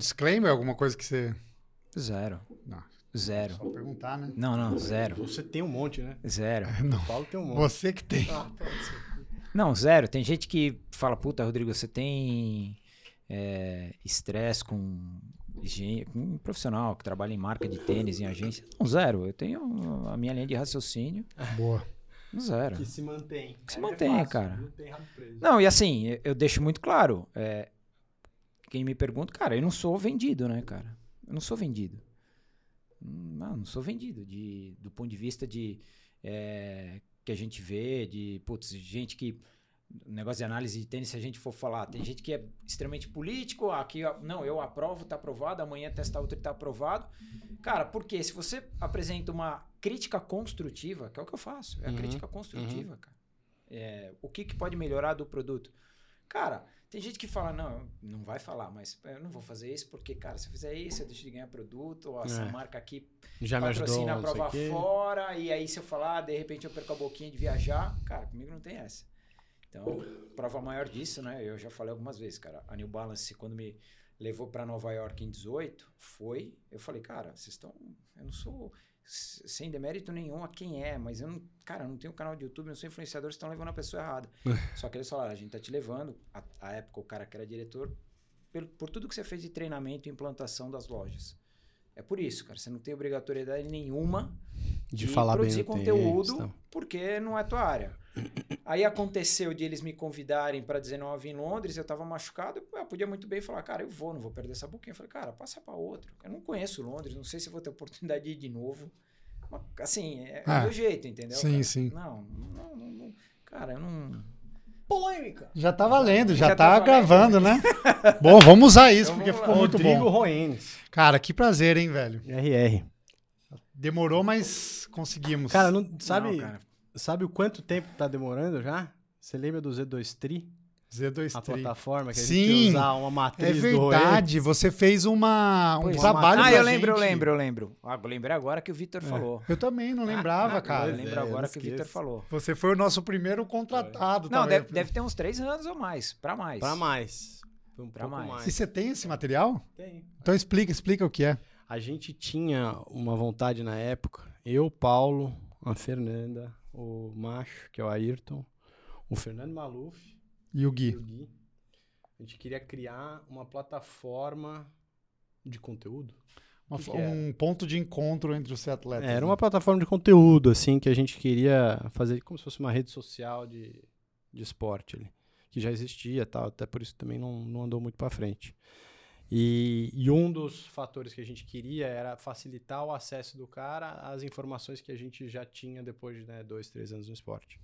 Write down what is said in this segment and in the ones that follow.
Disclaimer, alguma coisa que você. Zero. Não. Zero. Só perguntar, né? Não, não, zero. Você tem um monte, né? Zero. Não. O Paulo tem um monte. Você que tem. Ah, ser. Não, zero. Tem gente que fala, puta, Rodrigo, você tem é, estresse com, higiene- com um profissional que trabalha em marca de tênis, em agência. Não, zero. Eu tenho a minha linha de raciocínio. Boa. Zero. Que se mantém. Que se É mantém, fácil, cara. Não. Não, e assim, eu- eu deixo muito claro. é, quem me pergunta, cara, eu não sou vendido, né, cara? Eu não sou vendido. Não, não sou vendido. De, do ponto de vista de. é, que a gente vê, de. Putz, gente que. Negócio de análise de tênis, se a gente for falar, tem gente que é extremamente político, aqui, não, eu aprovo, tá aprovado, amanhã testa outro e tá aprovado. Cara, porque se você apresenta uma crítica construtiva, que é o que eu faço, é a Uhum, crítica construtiva, cara. É, o que, que pode melhorar do produto? Cara, tem gente que fala, não, não vai falar, mas eu não vou fazer isso porque, cara, se eu fizer isso, eu deixo de ganhar produto, ou essa É. marca aqui Já me ajudou. patrocina a prova fora, e aí se eu falar, de repente eu perco a boquinha de viajar, cara, comigo não tem essa. Então, prova maior disso, né? Eu já falei algumas vezes, cara. A New Balance, quando me levou para Nova York em 18, foi. Eu falei, cara, vocês estão. Eu não sou. Sem demérito nenhum a quem é, mas eu não. Cara, eu não tenho canal de YouTube, não sou influenciador, vocês estão levando a pessoa errada. Só que eles falaram, a gente tá te levando. A, a época, o cara que era diretor, pelo- por tudo que você fez de treinamento e implantação das lojas. É por isso, cara. Você não tem obrigatoriedade nenhuma De falar bem produzir tênis, conteúdo tal. porque não é tua área. Aí aconteceu de eles me convidarem para dizer não, eu vim em Londres, eu tava machucado, eu podia muito bem falar, cara, eu vou, não vou perder essa boquinha. Eu falei, cara, passa para outro. Eu não conheço Londres, não sei se vou ter oportunidade de ir de novo. Mas, assim, é, é Ah, do jeito, entendeu? sim, cara? sim. Não, não, não, não- cara, eu não. Polêmica. Já tá valendo, já, Já tá, tá valendo. gravando, né? bom, vamos usar isso, Então porque ficou lá. muito Rodrigo bom. Roenes. Cara, que prazer, hein, velho? RR. Demorou, mas conseguimos. Cara, não, sabe, Não, cara. Sabe o quanto tempo tá demorando já? Você lembra do Z2 Tri? Z2 A Tri. plataforma que a Sim, gente ia usar uma É matriz do Roenes? verdade, você fez uma, um Pois é. trabalho Ah, pra eu lembro, eu gente. lembro, eu lembro. Ah, eu lembrei agora que o Vitor É. falou. Eu também não lembrava, Eu cara. lembro é, eu agora que o Vitor falou. Você foi o nosso primeiro contratado. Não, também. deve, deve ter uns três anos ou mais, para mais. Pra mais. Um Pra pouco mais. mais. E você tem esse material? Tem. Então explica, explica o que é. A gente tinha uma vontade na época, eu, Paulo, a Fernanda, o Macho, que é o Ayrton, o Fernando Maluf E o e Gui. o Gui. A gente queria criar uma plataforma de conteúdo. Uma- um ponto de encontro entre os atletas. É, era né? uma plataforma de conteúdo, assim, que a gente queria fazer como se fosse uma rede social de, de esporte ali. Que já existia tal, até por isso também não, não andou muito para frente. E, e um dos fatores que a gente queria era facilitar o acesso do cara às informações que a gente já tinha depois de né, dois, três anos no esporte.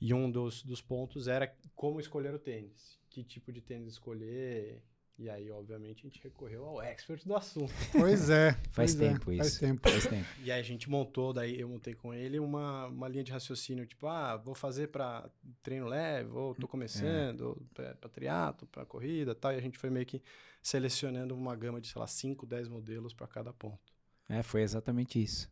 E um dos, dos pontos era como escolher o tênis. Que tipo de tênis escolher. E aí, obviamente, a gente recorreu ao expert do assunto. Pois é. Faz pois é, tempo Faz isso. tempo. Faz tempo. E aí a gente montou, daí eu montei com ele uma, uma linha de raciocínio, tipo, ah, vou fazer para treino leve, ou tô começando, ou pra, pra triatlo, pra corrida, tal, e a gente foi meio que selecionando uma gama de, sei lá, 5, 10 modelos para cada ponto. É, foi exatamente isso.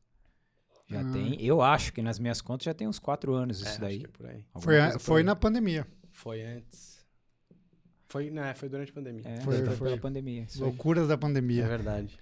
Já Ah. tem. Eu acho que nas minhas contas já tem uns quatro anos É, isso acho daí. que é por aí. Alguma Foi, foi aí. na pandemia. Foi antes. Foi, né, foi durante a pandemia. É, Foi, foi, foi. pela pandemia. Isso aí. Loucuras da É pandemia. verdade.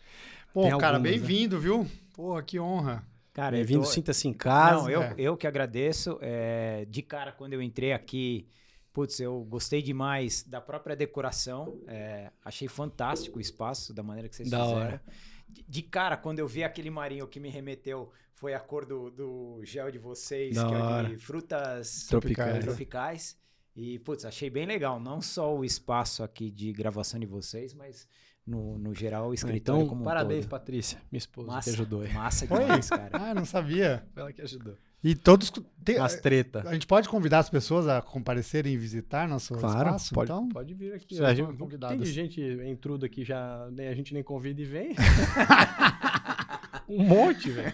Pô, Tem cara, né? bem-vindo, viu? Pô, que honra. Cara, Bem-vindo, tô- sinta-se em casa. Não, eu, É. eu que agradeço. é, de cara, quando eu entrei aqui, putz, eu gostei demais da própria decoração. é, achei fantástico o espaço, da maneira que vocês Da fizeram. hora. De, de cara, quando eu vi aquele marinho que me remeteu, foi a cor do, do gel de vocês, Da que é hora. de frutas Tropicais. tropicais. E, putz, achei bem legal. Não só o espaço aqui de gravação de vocês, mas no, no geral o escritório Então, como um parabéns, todo. Patrícia, minha esposa, Massa, que ajudou. aí. Massa Foi? demais, cara. Ah, não sabia. Foi ela que ajudou. E todos. tem- Nas treta. a gente pode convidar as pessoas a comparecerem e visitar nosso Claro, espaço? pode, então, pode vir aqui. A gente, convidados. Tem gente intruda que já nem, a gente nem convida e vem. um monte, velho.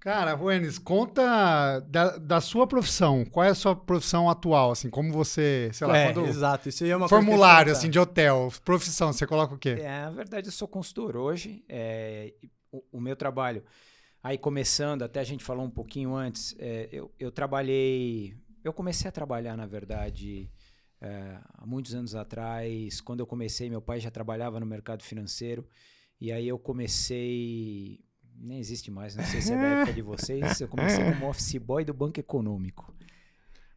Cara, Ruenes, conta da, da sua profissão. Qual é a sua profissão atual? Assim, como você, sei lá, É, quando. exato. Isso aí é uma Formulário, assim, de hotel. Profissão, você coloca o quê? É, na verdade, eu sou consultor hoje. é, o, o meu trabalho, aí começando, até a gente falou um pouquinho antes, é, eu, eu trabalhei. Eu comecei a trabalhar, na verdade, É, há muitos anos atrás, quando eu comecei, meu pai já trabalhava no mercado financeiro. E aí eu comecei. Nem existe mais, não sei se é da época de vocês. Eu comecei como office boy do Banco Econômico.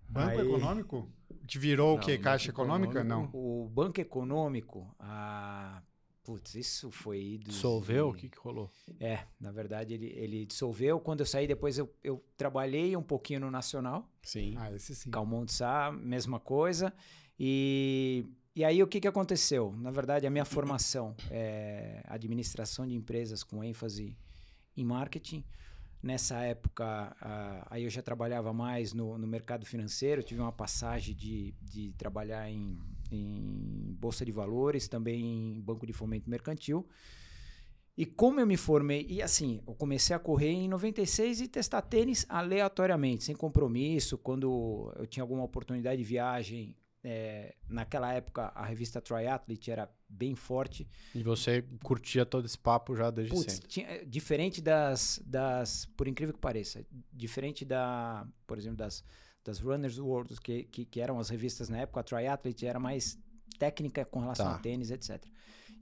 Banco Aí- Econômico? Que virou o Não, quê? Banco Caixa Econômica? Não. O Banco Econômico, ah, putz, isso foi dos- Dissolveu? O que, que rolou? É, na verdade ele, ele dissolveu. Quando eu saí, depois eu, eu trabalhei um pouquinho no Nacional. Sim. Ah, esse sim. Calmon Sá, mesma coisa. E, e aí o que, que aconteceu? Na verdade, a minha formação é administração de empresas com ênfase em marketing. Nessa época, ah, aí eu já trabalhava mais no, no mercado financeiro, tive uma passagem de, de trabalhar em, em Bolsa de Valores, também em Banco de Fomento Mercantil. E como eu me formei, e assim, eu comecei a correr em 96 e testar tênis aleatoriamente, sem compromisso, quando eu tinha alguma oportunidade de viagem. É, naquela época, a revista Triathlete era bem forte. E você curtia todo esse papo já desde Putz, sempre. tinha- é, diferente das, das, por incrível que pareça, diferente da, por exemplo, das, das Runners World, que, que, que eram as revistas na época, a Triathlete era mais técnica com relação Tá. a tênis, etc.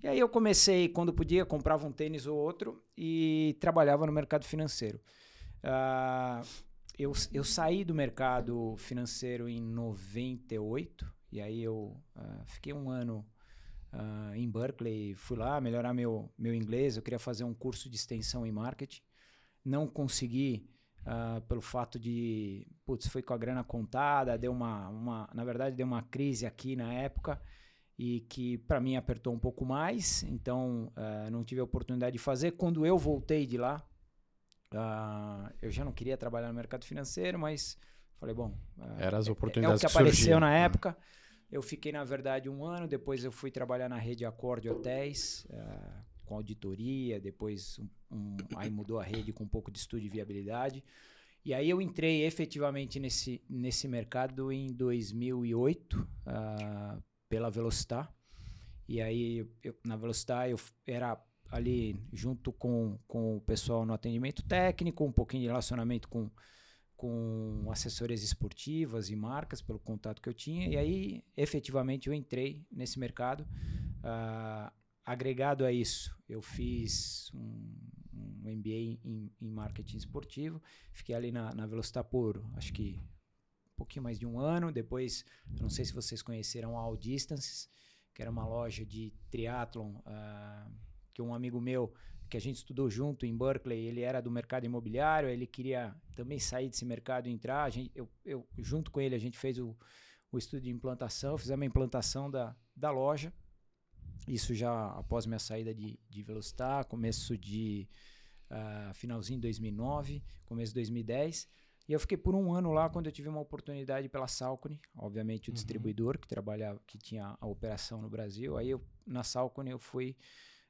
E aí eu comecei, quando podia, comprava um tênis ou outro e trabalhava no mercado financeiro. Ah, eu, eu saí do mercado financeiro em 98, e aí eu ah, fiquei um ano ah, em Berkeley, fui lá melhorar meu, meu inglês, eu queria fazer um curso de extensão em marketing. Não consegui ah, pelo fato de, putz, foi com a grana contada, deu uma, uma, na verdade deu uma crise aqui na época e que para mim apertou um pouco mais, então não tive a oportunidade de fazer. Quando eu voltei de lá, ah, eu já não queria trabalhar no mercado financeiro, mas falei, bom, ah, Eram as é- oportunidades é o que que apareceu surgiam. na Ah. época. Eu fiquei, na verdade, um ano. Depois eu fui trabalhar na rede Acorde Hotéis, ah, com auditoria. Depois um- um- aí mudou a rede com um pouco de estudo de viabilidade. E aí eu entrei efetivamente nesse, nesse mercado em 2008, ah, pela Velocitar. E aí, eu- na Velocitar, eu era ali junto com, com o pessoal no atendimento técnico, um pouquinho de relacionamento com, com assessorias esportivas e marcas, pelo contato que eu tinha. E aí, efetivamente, eu entrei nesse mercado. Ah, agregado a isso, eu fiz um, um MBA em, em marketing esportivo. Fiquei ali na, na Velocitar por, acho que, um pouquinho mais de um ano. Depois, não sei se vocês conheceram a All Distances, que era uma loja de triatlon, ah, que um amigo meu, que a gente estudou junto em Berkeley, ele era do mercado imobiliário, ele queria também sair desse mercado e entrar. A gente, eu, eu, junto com ele, a gente fez o, o estudo de implantação, fizemos a implantação da, da loja. Isso já após minha saída de, de Velocitar, começo de ah, finalzinho de 2009, começo de 2010. E eu fiquei por um ano lá quando eu tive uma oportunidade pela Salcone, obviamente o Uhum. distribuidor que trabalhava, que tinha a operação no Brasil. Aí eu, na Salcone eu fui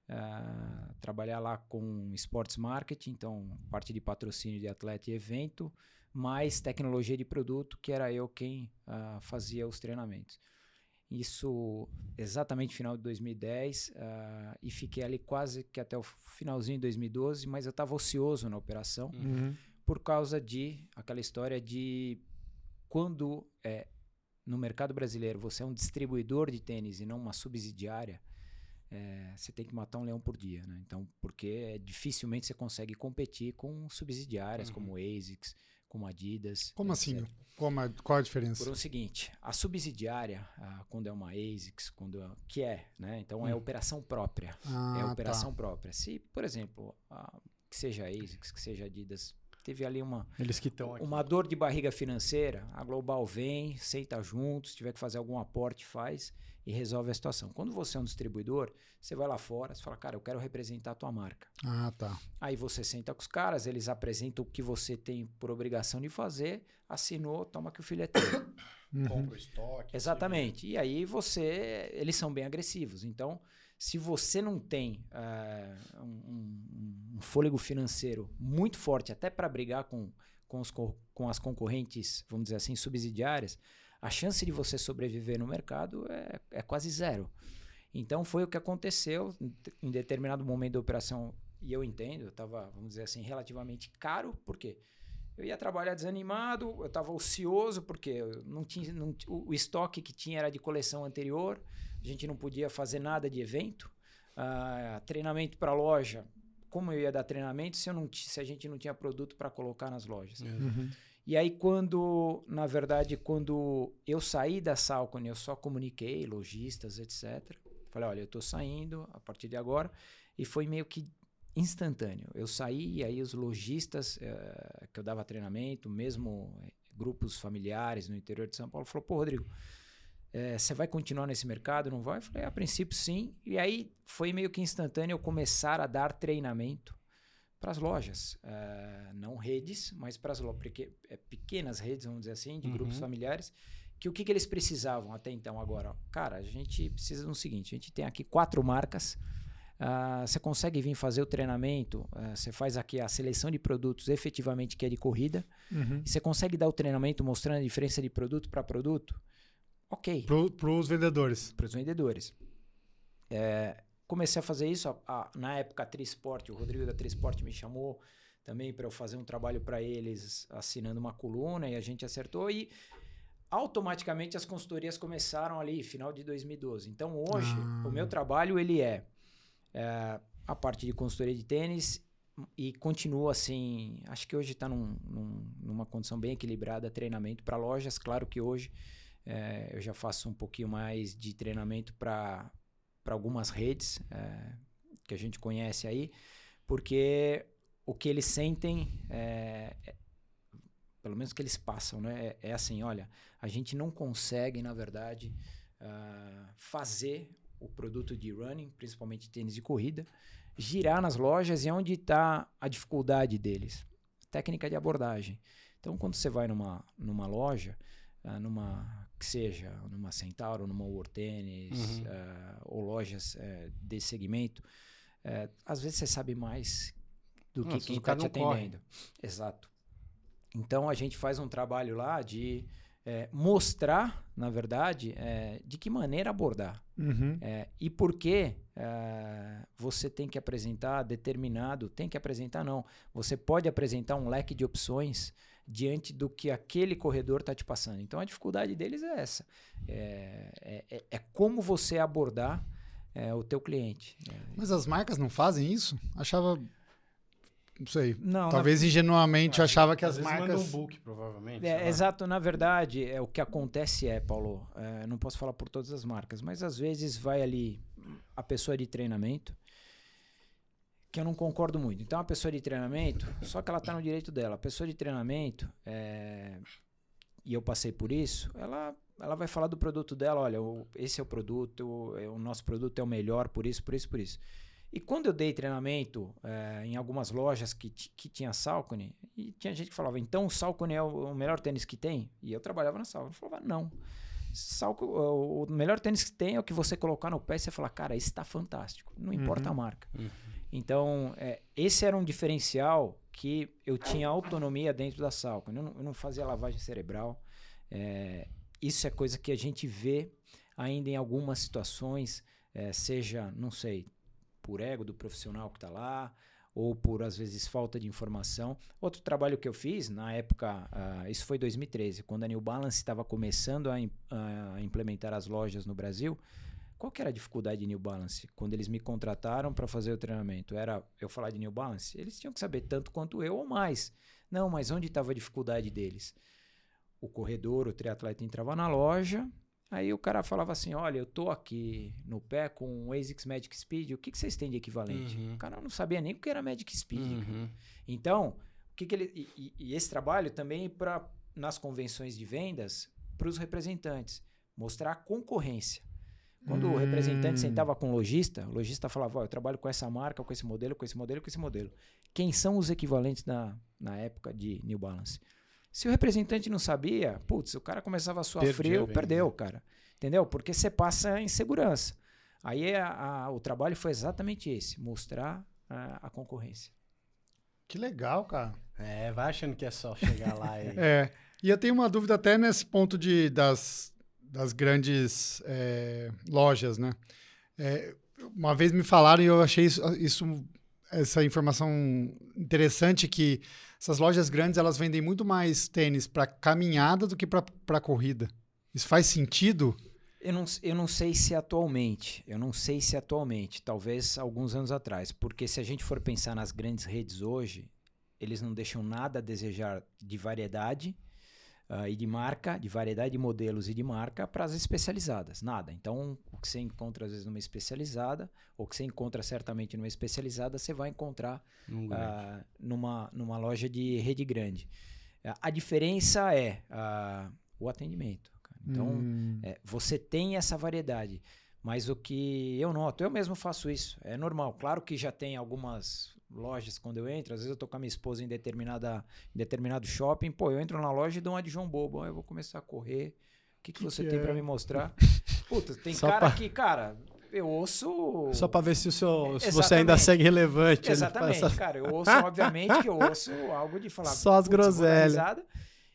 ah, trabalhar lá com sports marketing, então parte de patrocínio de atleta e evento, mais tecnologia de produto, que era eu quem ah, fazia os treinamentos. Isso exatamente final de 2010 ah, e fiquei ali quase que até o finalzinho de 2012, mas eu estava ocioso na operação Uhum. por causa de aquela história de quando é, no mercado brasileiro você é um distribuidor de tênis e não uma subsidiária, é, você tem que matar um leão por dia, né? Então, porque é, dificilmente você consegue competir com subsidiárias Uhum. como ASICS, como Adidas. Como etc. assim? Como a- qual a diferença? Por o seguinte, a subsidiária, ah, quando é uma ASICS, quando é, que é, né? Então é Hum. operação própria Ah, é tá. operação própria. Se, por exemplo, a- que seja ASICS, que seja Adidas, teve ali uma, Eles que estão uma dor de barriga financeira, a Global vem, senta junto, se tiver que fazer algum aporte, faz e resolve a situação. Quando você é um distribuidor, você vai lá fora, você fala, cara, eu quero representar a tua marca. Ah, tá. Aí você senta com os caras, eles apresentam o que você tem por obrigação de fazer, assinou, toma que o filho é teu. Uhum. Compra o estoque. Exatamente. E aí você. Eles são bem agressivos. Então, se você não tem eh, um, um- fôlego financeiro muito forte, até para brigar com, com, os co- com as concorrentes, vamos dizer assim, subsidiárias, a chance de você sobreviver no mercado é, é quase zero. Então foi o que aconteceu em de- em determinado momento da operação, e eu entendo, estava, vamos dizer assim, relativamente caro, porque Eu ia trabalhar desanimado, eu estava ocioso, porque não tinha, não, o, estoque que tinha era de coleção anterior, a gente não podia fazer nada de evento. Uh, treinamento para loja, como eu ia dar treinamento se, eu não, se a gente não tinha produto para colocar nas lojas? Uhum. E aí, quando, na verdade, quando eu saí da Salcone, eu só comuniquei, lojistas, etc. Falei, olha, eu estou saindo a partir de agora. E foi meio que instantâneo. Eu saí e aí os lojistas uh, que eu dava treinamento, mesmo eh, grupos familiares no interior de São Paulo, falou, pô, Rodrigo, eh, você vai continuar nesse mercado? Não vai? Eu falei, a princípio sim. E aí foi meio que instantâneo eu começar a dar treinamento para as lojas, uh, não redes, mas para as lojas, é, pequenas redes, vamos dizer assim, de uhum. grupos familiares, que o que, que eles precisavam até então agora? Cara, a gente precisa do seguinte, a gente tem aqui quatro marcas, uh, você consegue vir fazer o treinamento, uh, você faz aqui a seleção de produtos efetivamente que é de corrida, uhum. você consegue dar o treinamento mostrando a diferença de produto para produto? Ok. Para os vendedores. Para os vendedores. É, comecei a fazer isso. A, a, na época, a Trisport, o Rodrigo da Trisport me chamou também para eu fazer um trabalho para eles, assinando uma coluna, e a gente acertou. E automaticamente as consultorias começaram ali, final de 2012. Então, hoje, ah. o meu trabalho ele é, é, a parte de consultoria de tênis e continua assim. Acho que hoje está num, num, numa condição bem equilibrada treinamento para lojas. Claro que hoje é, eu já faço um pouquinho mais de treinamento para algumas redes é, que a gente conhece aí, porque o que eles sentem, é, é, pelo menos o que eles passam, né, é, é, assim: olha, a gente não consegue, na verdade, uh, fazer o produto de running, principalmente tênis de corrida, girar nas lojas e onde está a dificuldade deles? Técnica de abordagem. Então, quando você vai numa, numa loja, uh, numa que seja numa Centauro, numa World Tennis, uhum. uh, ou lojas uh, desse segmento, uh, às vezes você sabe mais do que quem está te atendendo. Corre. Exato. Então a gente faz um trabalho lá de mostrar, na verdade, de que maneira abordar uhum. e por que você tem que apresentar determinado, tem que apresentar não, você pode apresentar um leque de opções diante do que aquele corredor está te passando. Então a dificuldade deles é essa. É, é, é, é como você abordar é, o teu cliente. É. Mas as marcas não fazem isso? Achava. Não sei. Não, Talvez na... ingenuamente achava que as marcas. um book, provavelmente. É, exato. Na verdade, é, o que acontece é, Paulo, não posso falar por todas as marcas, mas às vezes vai ali a pessoa de treinamento que eu não concordo muito. Então, a pessoa de treinamento, só que ela está no direito dela. A pessoa de treinamento, é, e eu passei por isso, ela, ela vai falar do produto dela. Olha, o, esse é o produto, o, é, o, nosso produto é o melhor por isso, por isso, por isso. E quando eu dei treinamento é, em algumas lojas que, que tinha Salcone, e tinha gente que falava, então o Salcone é o, o melhor tênis que tem? E eu trabalhava na Salcone. Eu falava, não. Salco, o melhor tênis que tem é o que você colocar no pé e você falar, cara, esse está fantástico. Não importa uhum. a marca. Uhum. Então, é, esse era um diferencial que eu tinha autonomia dentro da Salco. Eu não, eu não fazia lavagem cerebral. É, isso é coisa que a gente vê ainda em algumas situações, é, seja, não sei, por ego do profissional que está lá, ou por, às vezes, falta de informação. Outro trabalho que eu fiz, na época, uh, isso foi 2013, quando a New Balance estava começando a, a implementar as lojas no Brasil, qual que era a dificuldade de New Balance? Quando eles me contrataram para fazer o treinamento, era eu falar de New Balance? Eles tinham que saber tanto quanto eu ou mais. Não, mas onde estava a dificuldade deles? O corredor, o triatleta entrava na loja, aí o cara falava assim: Olha, eu tô aqui no pé com o ASICS Magic Speed, o que, que vocês têm de equivalente? Uhum. O cara não sabia nem o que era Magic Speed. Uhum. Então, o que, que ele. E, e esse trabalho também para nas convenções de vendas para os representantes mostrar a concorrência. Quando hum. o representante hum. sentava com o lojista, o lojista falava: oh, eu trabalho com essa marca, com esse modelo, com esse modelo, com esse modelo. Quem são os equivalentes na, na época de New Balance? Se o representante não sabia, putz, o cara começava a suar Perdi frio, perdeu, cara. Entendeu? Porque você passa insegurança. Aí a, a, o trabalho foi exatamente esse: mostrar a, a, concorrência. Que legal, cara. É, vai achando que é só chegar lá e. é. E eu tenho uma dúvida até nesse ponto de, das, das grandes é, lojas, né? É, uma vez me falaram e eu achei isso, isso essa informação interessante que essas lojas grandes elas vendem muito mais tênis para caminhada do que para corrida. Isso faz sentido? Eu não, eu não sei se atualmente, eu não sei se atualmente, talvez alguns anos atrás, porque se a gente for pensar nas grandes redes hoje, eles não deixam nada a desejar de variedade uh, e de marca, de variedade de modelos e de marca para as especializadas. Nada. Então, o que você encontra às vezes numa especializada, ou que você encontra certamente numa especializada, você vai encontrar uh, numa, numa loja de rede grande. Uh, a diferença é o atendimento. Então, hum. é, você tem essa variedade. Mas o que eu noto, eu mesmo faço isso, é normal. Claro que já tem algumas lojas quando eu entro, às vezes eu tô com a minha esposa em, determinada, em determinado shopping, pô, eu entro na loja e dou uma de João Bobo, eu vou começar a correr. O que, que, que você que tem é? para me mostrar? Puta, tem Só cara pra... que, cara, eu ouço. Só para ver se, o seu, se você ainda segue relevante. Exatamente, essa... cara. Eu ouço, obviamente, que eu ouço algo de falar. Só as groselhas.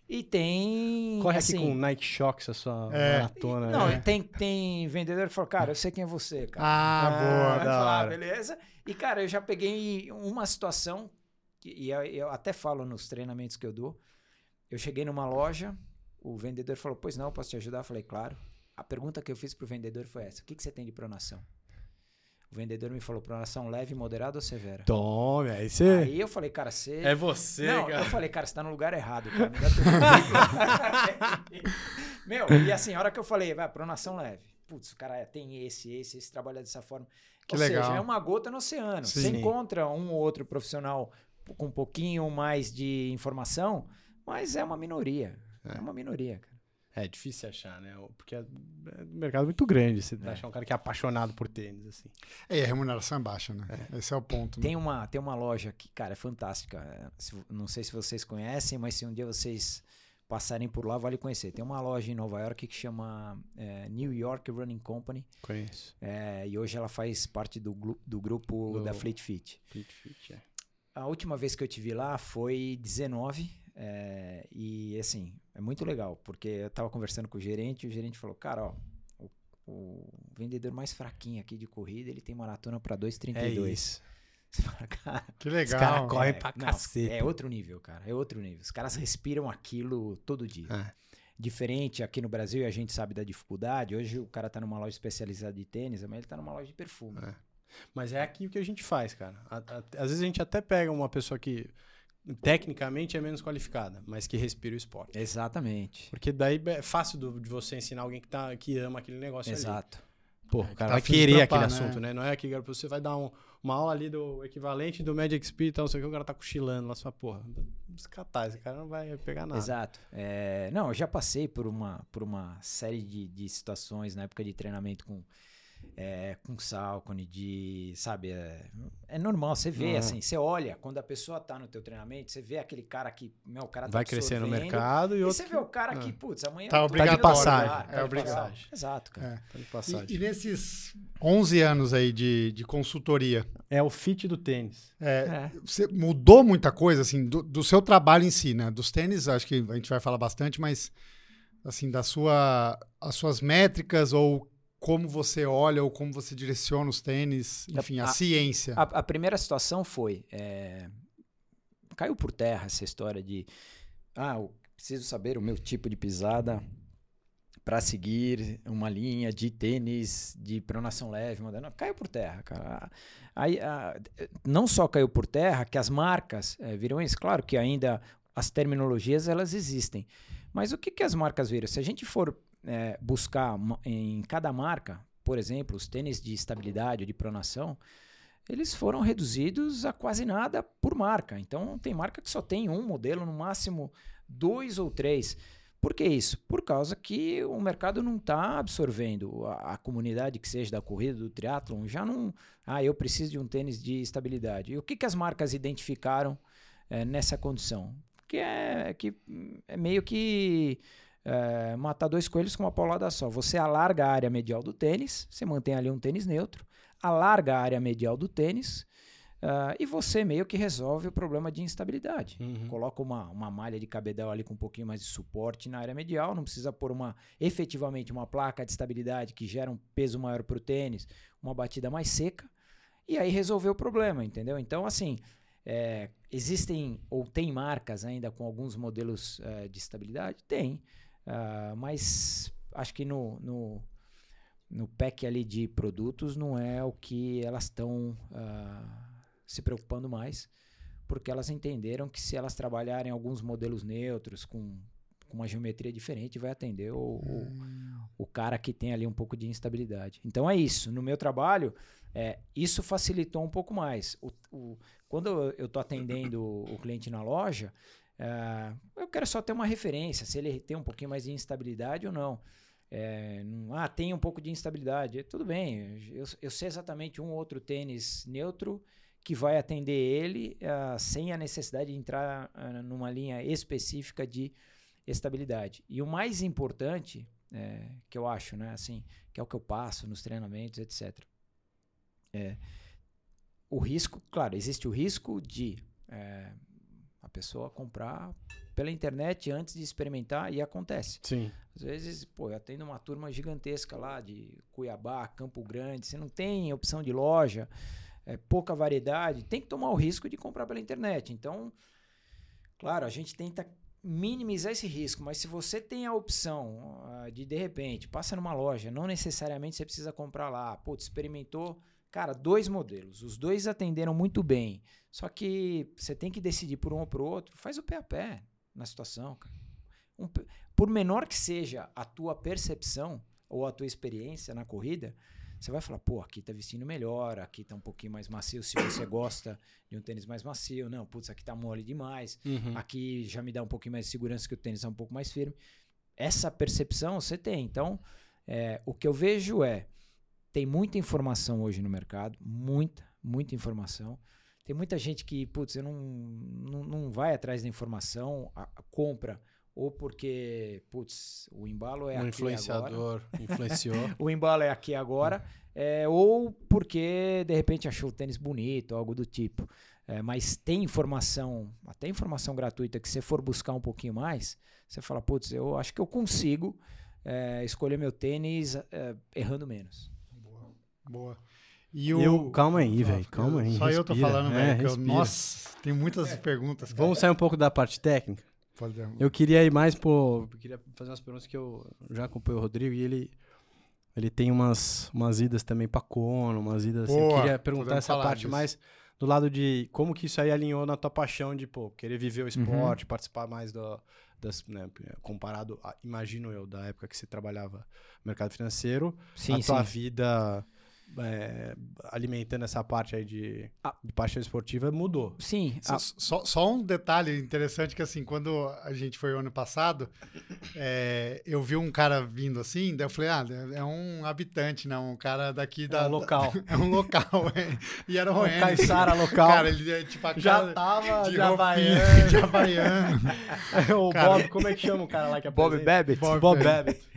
E tem. Corre assim, aqui com Nike Shox a sua é. maratona. Não, é. tem, tem vendedor que fala, cara, eu sei quem é você, cara. Ah, ah boa, da fala, ah, beleza? E, cara, eu já peguei uma situação, e eu até falo nos treinamentos que eu dou. Eu cheguei numa loja, o vendedor falou, pois não, posso te ajudar? Eu falei, claro. A pergunta que eu fiz pro vendedor foi essa: o que, que você tem de pronação? O vendedor me falou, pronação leve, moderada ou severa? Tome, aí você... Aí eu falei, cara, você... É você, Não, cara. eu falei, cara, você tá no lugar errado, cara. Meu, e assim, a hora que eu falei, vai, pronação leve. Putz, o cara é, tem esse, esse, esse trabalha dessa forma. Que ou legal. seja, é uma gota no oceano. Sim. Você encontra um ou outro profissional com um pouquinho mais de informação, mas é uma minoria. É, é uma minoria, cara. É difícil achar, né? Porque é, é um mercado muito grande. Você é. achar um cara que é apaixonado por tênis, assim. É, a remuneração é baixa, né? É. Esse é o ponto. Né? Tem, uma, tem uma loja que, cara, é fantástica. É, não sei se vocês conhecem, mas se um dia vocês passarem por lá, vale conhecer. Tem uma loja em Nova York que chama é, New York Running Company. Conheço. É, e hoje ela faz parte do, do grupo do da Fleet Fit. Fleet Fit, é. A última vez que eu te vi lá foi 19. É, e assim, é muito legal, porque eu tava conversando com o gerente e o gerente falou: Cara, ó, o, o vendedor mais fraquinho aqui de corrida ele tem maratona para 2,32. É isso. Você fala, cara. Que legal. Os caras correm é, pra não, cacete. É outro nível, cara. É outro nível. Os caras respiram aquilo todo dia. É. Diferente aqui no Brasil, e a gente sabe da dificuldade. Hoje o cara tá numa loja especializada de tênis, mas ele tá numa loja de perfume. É. Mas é aqui o que a gente faz, cara. Às vezes a gente até pega uma pessoa que tecnicamente é menos qualificada, mas que respira o esporte. Exatamente. Porque daí é fácil do, de você ensinar alguém que, tá, que ama aquele negócio Exato. ali. Pô, o cara tá vai querer aquele né? assunto, né? Não é que você vai dar um, uma aula ali do equivalente do Magic Speed, então, não sei o que, o cara tá cochilando lá, sua porra. Descatar, esse cara não vai pegar nada. Exato. É, não, eu já passei por uma, por uma série de, de situações na época de treinamento com é, com Salcone, de, sabe, é, é normal, você vê, uhum. assim, você olha, quando a pessoa tá no teu treinamento, você vê aquele cara que, meu, o cara tá Vai crescer no mercado e, e outro... você vê o cara que, putz, amanhã... Tá obrigado tá passar. É obrigado. Exato, cara. É. Tá e, e, nesses 11 anos aí de, de consultoria... É o fit do tênis. É, é. Você mudou muita coisa, assim, do, do seu trabalho em si, né? Dos tênis, acho que a gente vai falar bastante, mas assim, da sua, as suas métricas ou como você olha ou como você direciona os tênis, enfim, a, a ciência. A, a, primeira situação foi. É, caiu por terra essa história de. Ah, eu preciso saber o meu tipo de pisada para seguir uma linha de tênis de pronação leve, moderna. Caiu por terra, cara. Aí, a, não só caiu por terra, que as marcas é, viram isso. Claro que ainda as terminologias elas existem. Mas o que, que as marcas viram? Se a gente for é, buscar em cada marca, por exemplo, os tênis de estabilidade de pronação, eles foram reduzidos a quase nada por marca. Então, tem marca que só tem um modelo, no máximo dois ou três. Por que isso? Por causa que o mercado não está absorvendo. A, a, comunidade que seja da corrida, do triatlon, já não. Ah, eu preciso de um tênis de estabilidade. E o que, que as marcas identificaram é, nessa condição? Que é, que é meio que é, matar dois coelhos com uma paulada só. Você alarga a área medial do tênis, você mantém ali um tênis neutro, alarga a área medial do tênis uh, e você meio que resolve o problema de instabilidade. Uhum. Coloca uma, uma malha de cabedal ali com um pouquinho mais de suporte na área medial, não precisa pôr uma efetivamente uma placa de estabilidade que gera um peso maior para o tênis, uma batida mais seca. e aí resolveu o problema, entendeu? Então, assim, é, existem ou tem marcas ainda com alguns modelos é, de estabilidade? Tem. Uh, mas acho que no, no, no pack ali de produtos não é o que elas estão uh, se preocupando mais, porque elas entenderam que se elas trabalharem alguns modelos neutros com, com uma geometria diferente, vai atender o, hum. o, o, cara que tem ali um pouco de instabilidade. Então é isso. No meu trabalho, é, isso facilitou um pouco mais. O, o, quando eu estou atendendo o cliente na loja, é, eu quero só ter uma referência, se ele tem um pouquinho mais de instabilidade ou não. É, não ah, tem um pouco de instabilidade. Tudo bem, eu, eu sei exatamente um outro tênis neutro que vai atender ele uh, sem a necessidade de entrar uh, numa linha específica de estabilidade. E o mais importante, é, que eu acho, né, assim, que é o que eu passo nos treinamentos, etc. É, o risco, claro, existe o risco de é, a pessoa comprar pela internet antes de experimentar e acontece. Sim. Às vezes, pô, eu atendo uma turma gigantesca lá de Cuiabá, Campo Grande, você não tem opção de loja, é, pouca variedade, tem que tomar o risco de comprar pela internet. Então, claro, a gente tenta minimizar esse risco, mas se você tem a opção uh, de de repente passa numa loja, não necessariamente você precisa comprar lá, putz, experimentou Cara, dois modelos. Os dois atenderam muito bem. Só que você tem que decidir por um ou por outro. Faz o pé a pé na situação. Um, por menor que seja a tua percepção ou a tua experiência na corrida, você vai falar, pô, aqui tá vestindo melhor, aqui tá um pouquinho mais macio, se você gosta de um tênis mais macio. Não, putz, aqui tá mole demais. Uhum. Aqui já me dá um pouquinho mais de segurança que o tênis é um pouco mais firme. Essa percepção você tem. Então, é, o que eu vejo é tem muita informação hoje no mercado, muita, muita informação. Tem muita gente que, putz, não, não, não vai atrás da informação, a, a compra ou porque, putz, o embalo é um aqui influenciador agora. influenciou. o embalo é aqui agora, é, ou porque de repente achou o tênis bonito, algo do tipo. É, mas tem informação, até informação gratuita que você for buscar um pouquinho mais, você fala, putz, eu acho que eu consigo é, escolher meu tênis é, errando menos. Boa. E o... eu, calma aí, velho, calma aí. Só respira, eu tô falando, é, velho. nossa, tem muitas é. perguntas. Cara. Vamos sair um pouco da parte técnica? Podemos. Eu queria ir mais por. Eu queria fazer umas perguntas que eu já acompanhei o Rodrigo e ele. Ele tem umas, umas idas também pra Cono, umas idas. Boa, eu queria perguntar essa parte disso. mais do lado de como que isso aí alinhou na tua paixão de, pô, querer viver o esporte, uhum. participar mais do, das, né, comparado, a, imagino eu, da época que você trabalhava no mercado financeiro, sim, a tua sim. vida é, alimentando essa parte aí de, ah. de paixão esportiva mudou. Sim. Só, só, só, um detalhe interessante que assim, quando a gente foi o ano passado, é, eu vi um cara vindo assim, daí eu falei, ah, é um habitante, não, um cara daqui da... É um local. é um local, é. E era o um Caissara local. Cara, ele é tipo a Já tava de, de Havaiano. De Havaiano. o cara, Bob, como é que chama o cara lá que é Bob Babbitt? Bob, Bob Babbitt.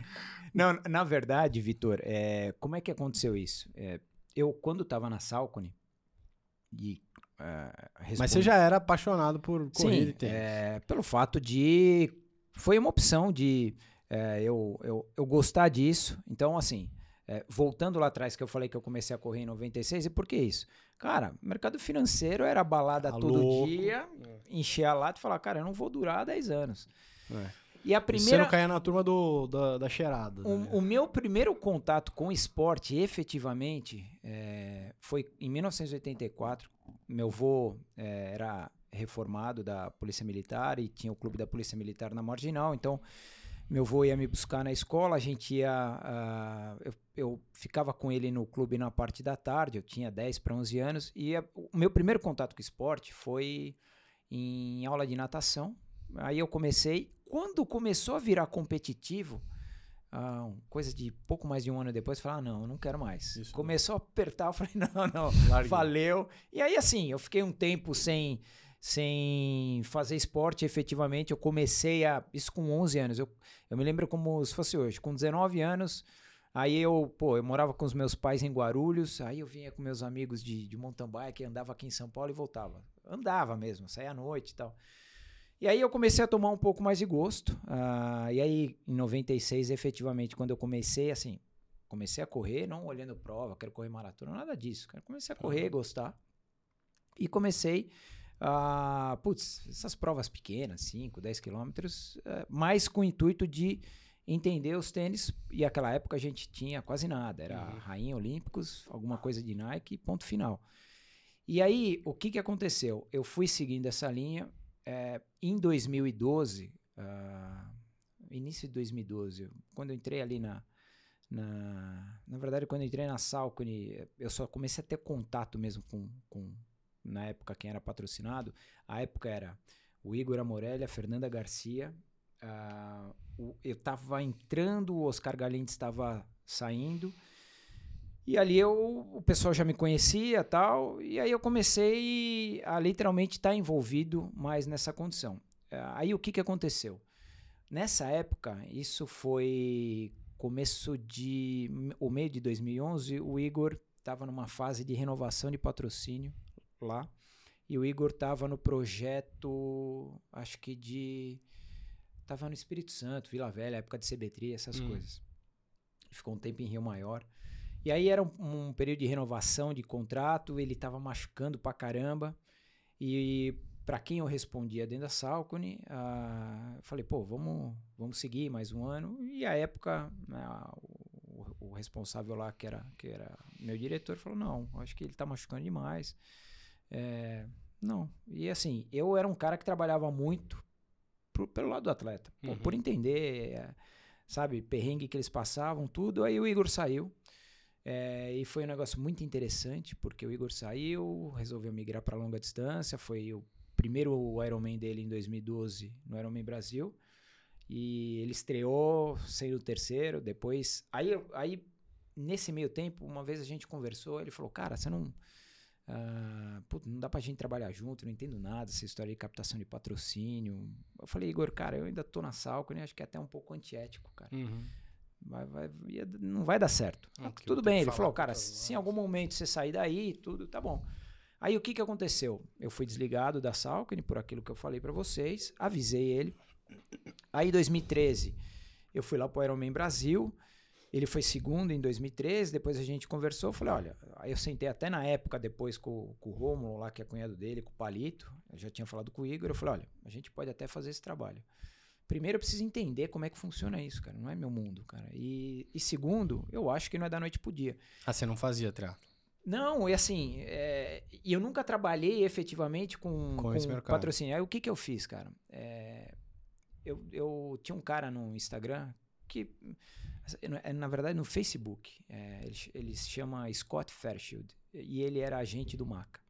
Não, na verdade, Vitor, é, como é que aconteceu isso? É, eu, quando estava na Salcone, e uh, respondi... Mas você já era apaixonado por corrida Sim, é, pelo fato de... Foi uma opção de é, eu, eu, eu gostar disso. Então, assim, é, voltando lá atrás que eu falei que eu comecei a correr em 96, e por que isso? Cara, mercado financeiro era balada tá todo louco. dia, é. encher a lata e falar, cara, eu não vou durar 10 anos. É. E a primeira. Você não caia na turma do, da, da cheirada. O, né? o, meu primeiro contato com esporte, efetivamente, é, foi em 1984. Meu avô é, era reformado da Polícia Militar e tinha o clube da Polícia Militar na Marginal. Então, meu avô ia me buscar na escola, a gente ia. Uh, eu, eu, ficava com ele no clube na parte da tarde, eu tinha 10 para 11 anos. E a, o meu primeiro contato com esporte foi em aula de natação. Aí eu comecei quando começou a virar competitivo, ah, coisa de pouco mais de um ano depois, falar ah, não, eu não quero mais. Isso começou a apertar, eu falei, não, não, Larguei. valeu. E aí, assim, eu fiquei um tempo sem, sem fazer esporte efetivamente. Eu comecei a. Isso com 11 anos. Eu, eu me lembro como se fosse hoje. Com 19 anos, aí eu, pô, eu morava com os meus pais em Guarulhos. Aí eu vinha com meus amigos de, de mountain bike, andava aqui em São Paulo e voltava. Andava mesmo, saía à noite e tal. E aí eu comecei a tomar um pouco mais de gosto. Uh, e aí, em 96, efetivamente, quando eu comecei, assim, Comecei a correr, não olhando prova, quero correr maratona, nada disso. Cara. Comecei a correr, gostar. E comecei a. Putz, essas provas pequenas, 5, 10 quilômetros, é, mais com o intuito de entender os tênis. E aquela época a gente tinha quase nada. Era Uhum. Rainha Olímpicos, alguma coisa de Nike, ponto final. E aí, o que, que aconteceu? Eu fui seguindo essa linha. É, em 2012, ah, início de 2012, quando eu entrei ali na, na. Na verdade, quando eu entrei na Salcone, eu só comecei a ter contato mesmo com, com na época, quem era patrocinado. A época era o Igor Amorelli, a Fernanda Garcia. ah, o- eu estava entrando, o Oscar Galindes estava saindo. E ali eu, o pessoal já me conhecia tal. E aí eu comecei a literalmente estar envolvido mais nessa condição. Ah, Aí o que, que aconteceu? Nessa época, isso foi começo de. o meio de 2011, o Igor estava numa fase de renovação de patrocínio lá. E o Igor estava no projeto, acho que de. Tava no Espírito Santo, Vila Velha, época de CB3, essas Hum. coisas. Ficou um tempo em Rio Maior. E aí era um, um período de renovação de contrato, ele estava machucando pra caramba. E para quem eu respondia dentro da Salcone, eu falei, pô, vamos, vamos seguir mais um ano. E a época, né, o, o responsável lá, que era, que era meu diretor, falou, não, acho que ele tá machucando demais. É, não. E assim, eu era um cara que trabalhava muito pro- pelo lado do atleta, por- Uhum. por entender, é, sabe, perrengue que eles passavam, tudo. Aí o Igor saiu. É, e foi um negócio muito interessante, porque o Igor saiu, resolveu migrar para longa distância. Foi o primeiro Ironman dele em 2012 no Ironman Brasil. E ele estreou sendo o terceiro. Depois. Aí, aí, nesse meio tempo, uma vez a gente conversou. Ele falou: Cara, você não. ah, puta, não dá pra gente trabalhar junto, não entendo nada, essa história de captação de patrocínio. Eu falei, Igor, cara, eu ainda tô na Salcone, acho que é até um pouco antiético, cara. Uhum. Vai, vai- ia- não vai dar certo. Ah, tudo bem, ele falou, cara, se em algum momento você sair daí, tudo, tá bom. Aí o que que aconteceu? Eu fui desligado da Salcone por aquilo que eu falei pra vocês, avisei ele. Aí em 2013, eu fui lá pro Ironman Brasil, ele foi segundo em 2013, depois a gente conversou, eu falei, olha, aí eu sentei até na época depois com, com o Rômulo lá, que é cunhado dele, com o Palito, eu já tinha falado com o Igor, eu falei, olha, a gente pode até fazer esse trabalho. Primeiro, eu preciso entender como é que funciona isso, cara. Não é meu mundo, cara. E, e segundo, eu acho que não é da noite pro dia. Ah, você não fazia triatlo? Não, e assim, é, e eu nunca trabalhei efetivamente com, Com com patrocínio. Aí o que que eu fiz, cara? É, eu, eu tinha um cara no Instagram que, é, na verdade, no Facebook, é, ele, ele se chama Scott Fairchild, e ele era agente do Maca,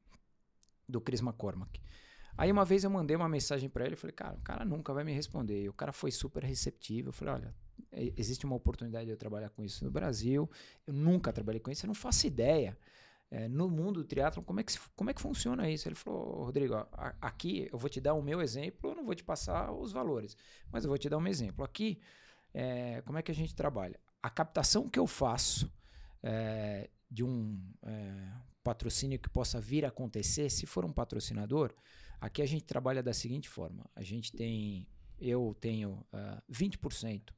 do Chris McCormack. Aí uma vez eu mandei uma mensagem pra ele, eu falei, cara, o cara nunca vai me responder. E o cara foi super receptivo. Eu falei, olha, e- existe uma oportunidade de eu trabalhar com isso no Brasil. Eu nunca trabalhei com isso, eu não faço ideia. é, no mundo do triatlon, como é, que, como é que funciona isso? Ele falou, Rodrigo, aqui eu vou te dar o meu exemplo, eu não vou te passar os valores, mas eu vou te dar um exemplo. Aqui, é, como é que a gente trabalha? A captação que eu faço é, de um é, patrocínio que possa vir a acontecer, se for um patrocinador, aqui a gente trabalha da seguinte forma: a gente tem, eu tenho ah, 20%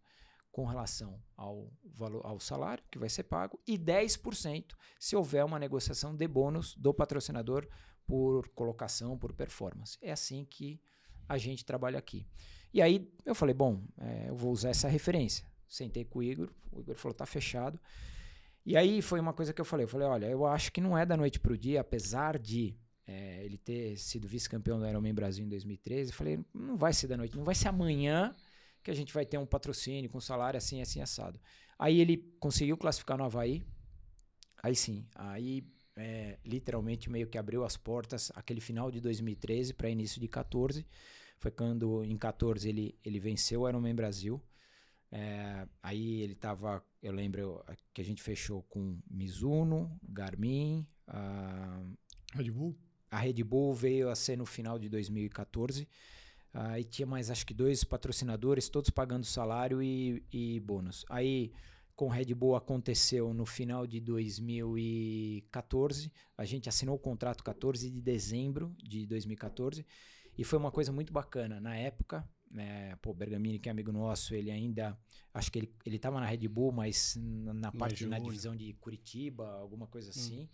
com relação ao valor ao salário que vai ser pago e 10% se houver uma negociação de bônus do patrocinador por colocação, por performance. É assim que a gente trabalha aqui. E aí eu falei, bom, é, eu vou usar essa referência. Sentei com o Igor, o Igor falou, tá fechado. E aí foi uma coisa que eu falei, eu falei, olha, eu acho que não é da noite pro dia, apesar de é, ele ter sido vice-campeão do Ironman Brasil em 2013, eu falei, não vai ser da noite, não vai ser amanhã que a gente vai ter um patrocínio com salário assim, assim, assado. Aí ele conseguiu classificar no Havaí, aí sim, aí é, literalmente meio que abriu as portas aquele final de 2013 para início de 14, foi quando em 14 ele, ele venceu o Ironman Brasil, é, aí ele tava, eu lembro que a gente fechou com Mizuno, Garmin, a, Red Bull? A Red Bull veio a ser no final de 2014. Aí tinha mais acho que dois patrocinadores, todos pagando salário e, e bônus. Aí com Red Bull aconteceu no final de 2014. A gente assinou o contrato 14 de dezembro de 2014 e foi uma coisa muito bacana. Na época, É, pô, Bergamini, que é amigo nosso, ele ainda. Acho que ele, ele tava na Red Bull, mas na, na parte na divisão de Curitiba, alguma coisa assim. Hum.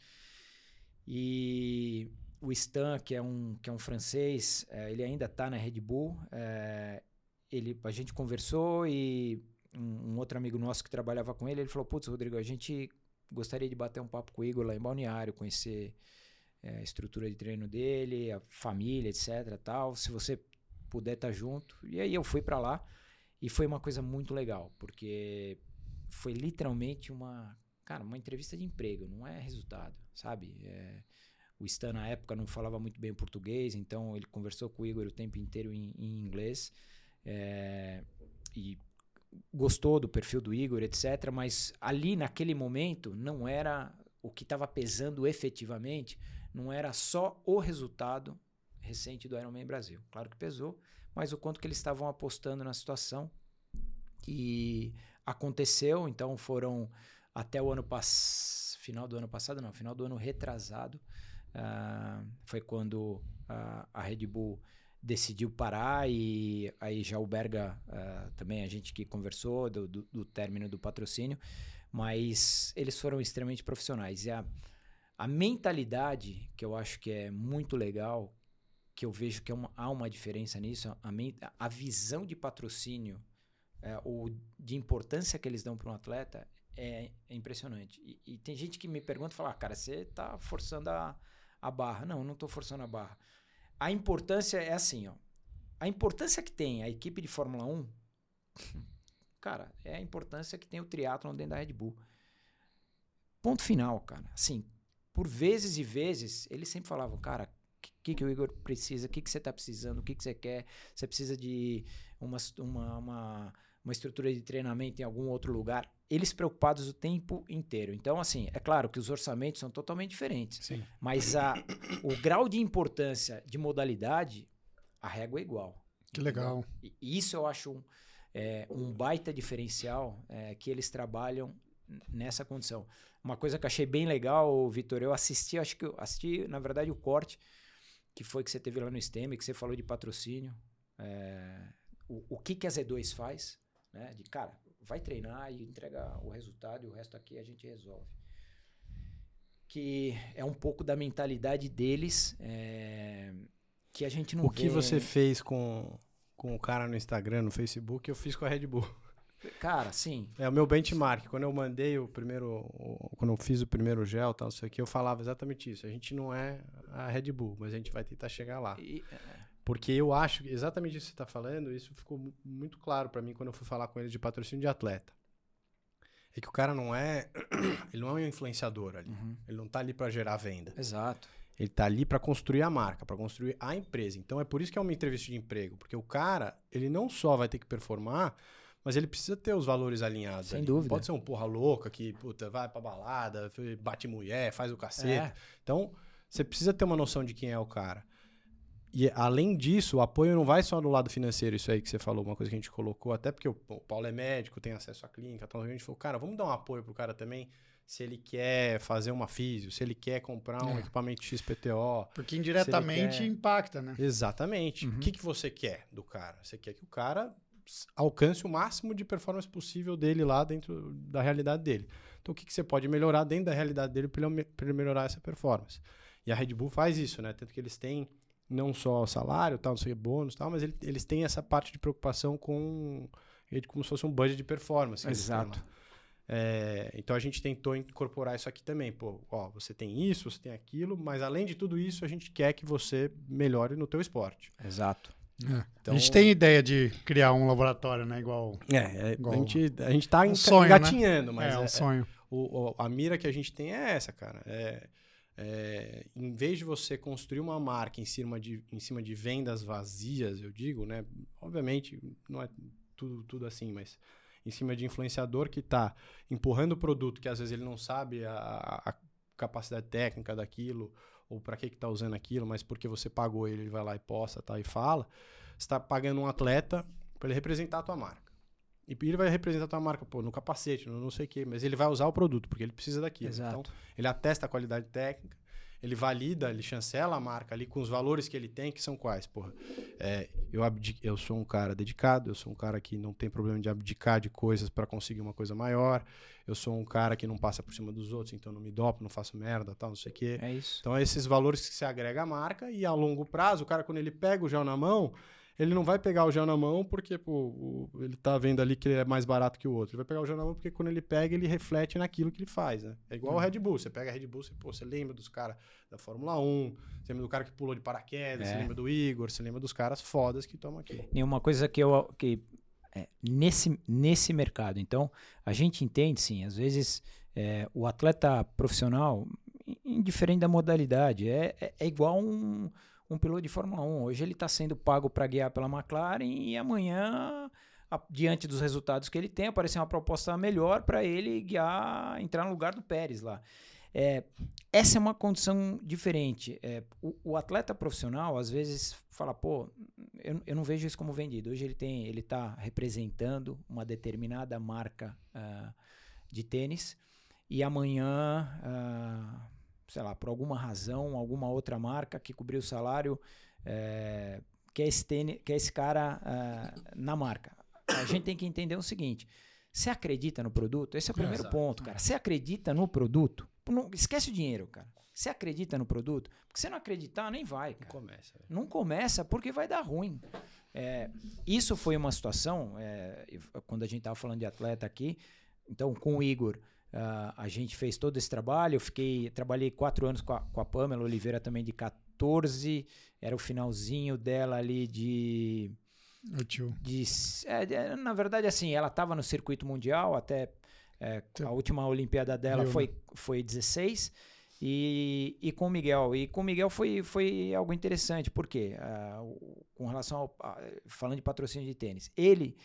E o Stan, que é um, que é um francês, é, ele ainda está na Red Bull. É, ele, a gente conversou e um, um, outro amigo nosso que trabalhava com ele, ele falou: Putz, Rodrigo, a gente gostaria de bater um papo com o Igor lá em Balneário, conhecer é, a estrutura de treino dele, a família, etc. Tal. Se você puder estar tá junto. E aí eu fui para lá e foi uma coisa muito legal, porque foi literalmente uma, cara, uma entrevista de emprego, não é resultado, sabe? É, o Stan, na época, não falava muito bem português, então ele conversou com o Igor o tempo inteiro em, em inglês. É, e gostou do perfil do Igor, etc. Mas ali, naquele momento, não era o que estava pesando efetivamente, não era só o resultado recente do Ironman Brasil. Claro que pesou, mas o quanto que eles estavam apostando na situação. E aconteceu, então foram até o ano passado, final do ano passado, não, final do ano retrasado, Uh, foi quando a, a Red Bull decidiu parar e aí já o Berga uh, também a gente que conversou do, do, do, término do patrocínio, mas eles foram extremamente profissionais e a, a mentalidade que eu acho que é muito legal, que eu vejo que é uma, há uma diferença nisso, a, a visão de patrocínio é, ou de importância que eles dão para um atleta é, é impressionante. E, e, tem gente que me pergunta, fala, ah, cara, você está forçando a a barra. Não, não estou forçando a barra. A importância é assim, ó. A importância que tem a equipe de Fórmula 1, cara, é a importância que tem o triatlon dentro da Red Bull. Ponto final, cara. Assim, por vezes e vezes, eles sempre falavam, cara, o que, que o Igor precisa? O que, que você está precisando? O que, que você quer? Você precisa de uma, uma, uma, uma estrutura de treinamento em algum outro lugar? Eles preocupados o tempo inteiro. Então, assim, é claro que os orçamentos são totalmente diferentes. Sim. Mas a, o grau de importância de modalidade, a régua é igual. Que legal. E isso eu acho um, é, um baita diferencial é, que eles trabalham nessa condição. Uma coisa que eu achei bem legal, Vitor, eu assisti, acho que eu assisti, na verdade, o corte que foi que você teve lá no STEM, que você falou de patrocínio. É, o, o que, que a Z2 faz, né? De, cara, vai treinar e entrega o resultado e o resto aqui a gente resolve. Que é um pouco da mentalidade deles é, que a gente não O que você fez com, com o cara no Instagram, no Facebook, eu fiz com a Red Bull. Cara, sim. É o meu benchmark. Quando eu mandei o primeiro. O, quando eu fiz o primeiro gel, tal, isso aqui, eu falava exatamente isso. A gente não é a Red Bull, mas a gente vai tentar chegar lá. E, é, porque eu acho exatamente isso que você está falando, isso ficou muito claro para mim quando eu fui falar com ele de patrocínio de atleta. É que o cara não é. Ele não é um influenciador ali. Uhum. Ele não está ali para gerar venda. Exato. Ele está ali para construir a marca, para construir a empresa. Então é por isso que é uma entrevista de emprego. Porque o cara, ele não só vai ter que performar, mas ele precisa ter os valores alinhados. Sem ali. dúvida. Pode ser um porra louca que puta, vai pra balada, bate mulher, faz o cacete. É. Então, você precisa ter uma noção de quem é o cara. E além disso, o apoio não vai só no lado financeiro, isso aí que você falou, uma coisa que a gente colocou, até porque o, Paulo é médico, tem acesso à clínica, então a gente falou, cara, vamos dar um apoio pro cara também, se ele quer fazer uma físio, se ele quer comprar um é. equipamento XPTO. Porque indiretamente quer... impacta, né? Exatamente. Uhum. O que, que você quer do cara? Você quer que o cara alcance o máximo de performance possível dele lá dentro da realidade dele. Então, o que, que você pode melhorar dentro da realidade dele para ele, ele melhorar essa performance? E a Red Bull faz isso, né? Tanto que eles têm não só o salário, tal, não sei, bônus tal, mas ele, eles têm essa parte de preocupação com ele como se fosse um budget de performance. Exato. É, então a gente tentou incorporar isso aqui também. Pô, ó, você tem isso, você tem aquilo, mas além de tudo isso, a gente quer que você melhore no teu esporte. Exato. É. Então, a gente tem ideia de criar um laboratório, né? Igual. É, é igual a, gente, a gente tá um sonho, né? engatinhando, né? mas. É, um é, sonho. O, o, a mira que a gente tem é essa, cara. É é, em vez de você construir uma marca em cima, de, em cima de vendas vazias, eu digo, né? Obviamente, não é tudo, tudo assim, mas em cima de influenciador que está empurrando o produto que às vezes ele não sabe a, a capacidade técnica daquilo ou para que está usando aquilo, mas porque você pagou ele, ele vai lá e posta tá, e fala, você está pagando um atleta para ele representar a tua marca. E ele vai representar a tua marca, pô, no capacete, no não sei o quê, mas ele vai usar o produto, porque ele precisa daquilo. Exato. Então, ele atesta a qualidade técnica ele valida, ele chancela a marca ali com os valores que ele tem, que são quais, porra. É, eu, eu sou um cara dedicado, eu sou um cara que não tem problema de abdicar de coisas para conseguir uma coisa maior. Eu sou um cara que não passa por cima dos outros, então não me dopo, não faço merda, tal, não sei o quê. É isso. Então, é esses valores que se agrega à marca e a longo prazo, o cara, quando ele pega o gel na mão, ele não vai pegar o gel na mão porque pô, ele tá vendo ali que ele é mais barato que o outro. Ele vai pegar o gel na mão porque quando ele pega, ele reflete naquilo que ele faz, né? É igual o Red Bull. Você pega a Red Bull, você, pô, você lembra dos caras da Fórmula 1, você lembra do cara que pulou de paraquedas, É. você lembra do Igor, você lembra dos caras fodas que tomam aqui. Nenhuma coisa que eu. Que, é, nesse, nesse mercado. Então, a gente entende, sim, às vezes é, o atleta profissional, in- indiferente da modalidade, é, é, é igual um, um piloto de Fórmula 1. Hoje ele está sendo pago para guiar pela McLaren e amanhã, a- diante dos resultados que ele tem, aparecer uma proposta melhor para ele guiar, entrar no lugar do Pérez lá. É, essa é uma condição diferente. É, o, o atleta profissional, às vezes, fala, pô, eu, eu não vejo isso como vendido. Hoje ele tem, ele está representando uma determinada marca ah, de tênis e amanhã, ah, sei lá, por alguma razão, alguma outra marca que cobriu o salário eh, quer, esse tênis, quer esse cara ah, na marca. A gente tem que entender o seguinte: você acredita no produto? Esse é o primeiro Exato. ponto, cara. Você acredita no produto? Não, esquece o dinheiro, cara. Você acredita no produto? Porque se não acreditar, nem vai, cara. Começa. velho. Não começa porque vai dar ruim. É, isso foi uma situação, é, quando a gente estava falando de atleta aqui, então com o Igor, ah, a gente fez todo esse trabalho, eu fiquei, trabalhei quatro anos com a, com a Pamela Oliveira também de 14, era o finalzinho dela ali de O tio. de, é, de- na verdade, assim, ela estava no circuito mundial até é, a última Olimpíada dela Rio, foi, foi 16 e, e com o Miguel. E com o Miguel foi, foi algo interessante, porque com relação ao. a- falando de patrocínio de tênis, ele.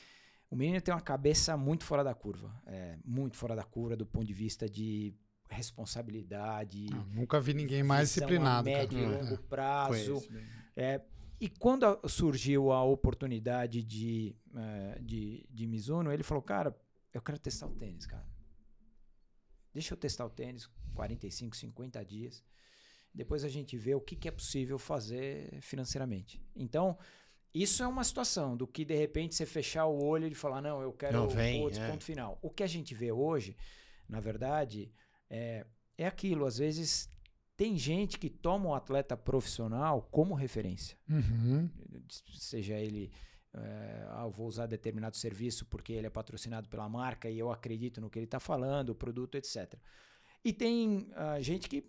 O menino tem uma cabeça muito fora da curva. é, muito fora da curva do ponto de vista de responsabilidade. Ah, nunca vi ninguém mais a disciplinado. cara. médio e É. longo prazo. Bem. É, e quando a- surgiu a oportunidade de, eh, de, de Mizuno, ele falou, cara, eu quero testar o tênis, cara. Deixa eu testar o tênis, 45, 50 dias. Depois a gente vê o que, que é possível fazer financeiramente. Então, isso é uma situação do que, de repente, você fechar o olho e falar, não, eu quero Não, vem, outro é. ponto final. O que a gente vê hoje, na verdade, é, é aquilo. Às vezes, tem gente que toma o atleta profissional como referência Uhum. seja ele eh, ah, eu vou usar determinado serviço porque ele é patrocinado pela marca e eu acredito no que ele está falando, o produto, etc. E tem ah, gente que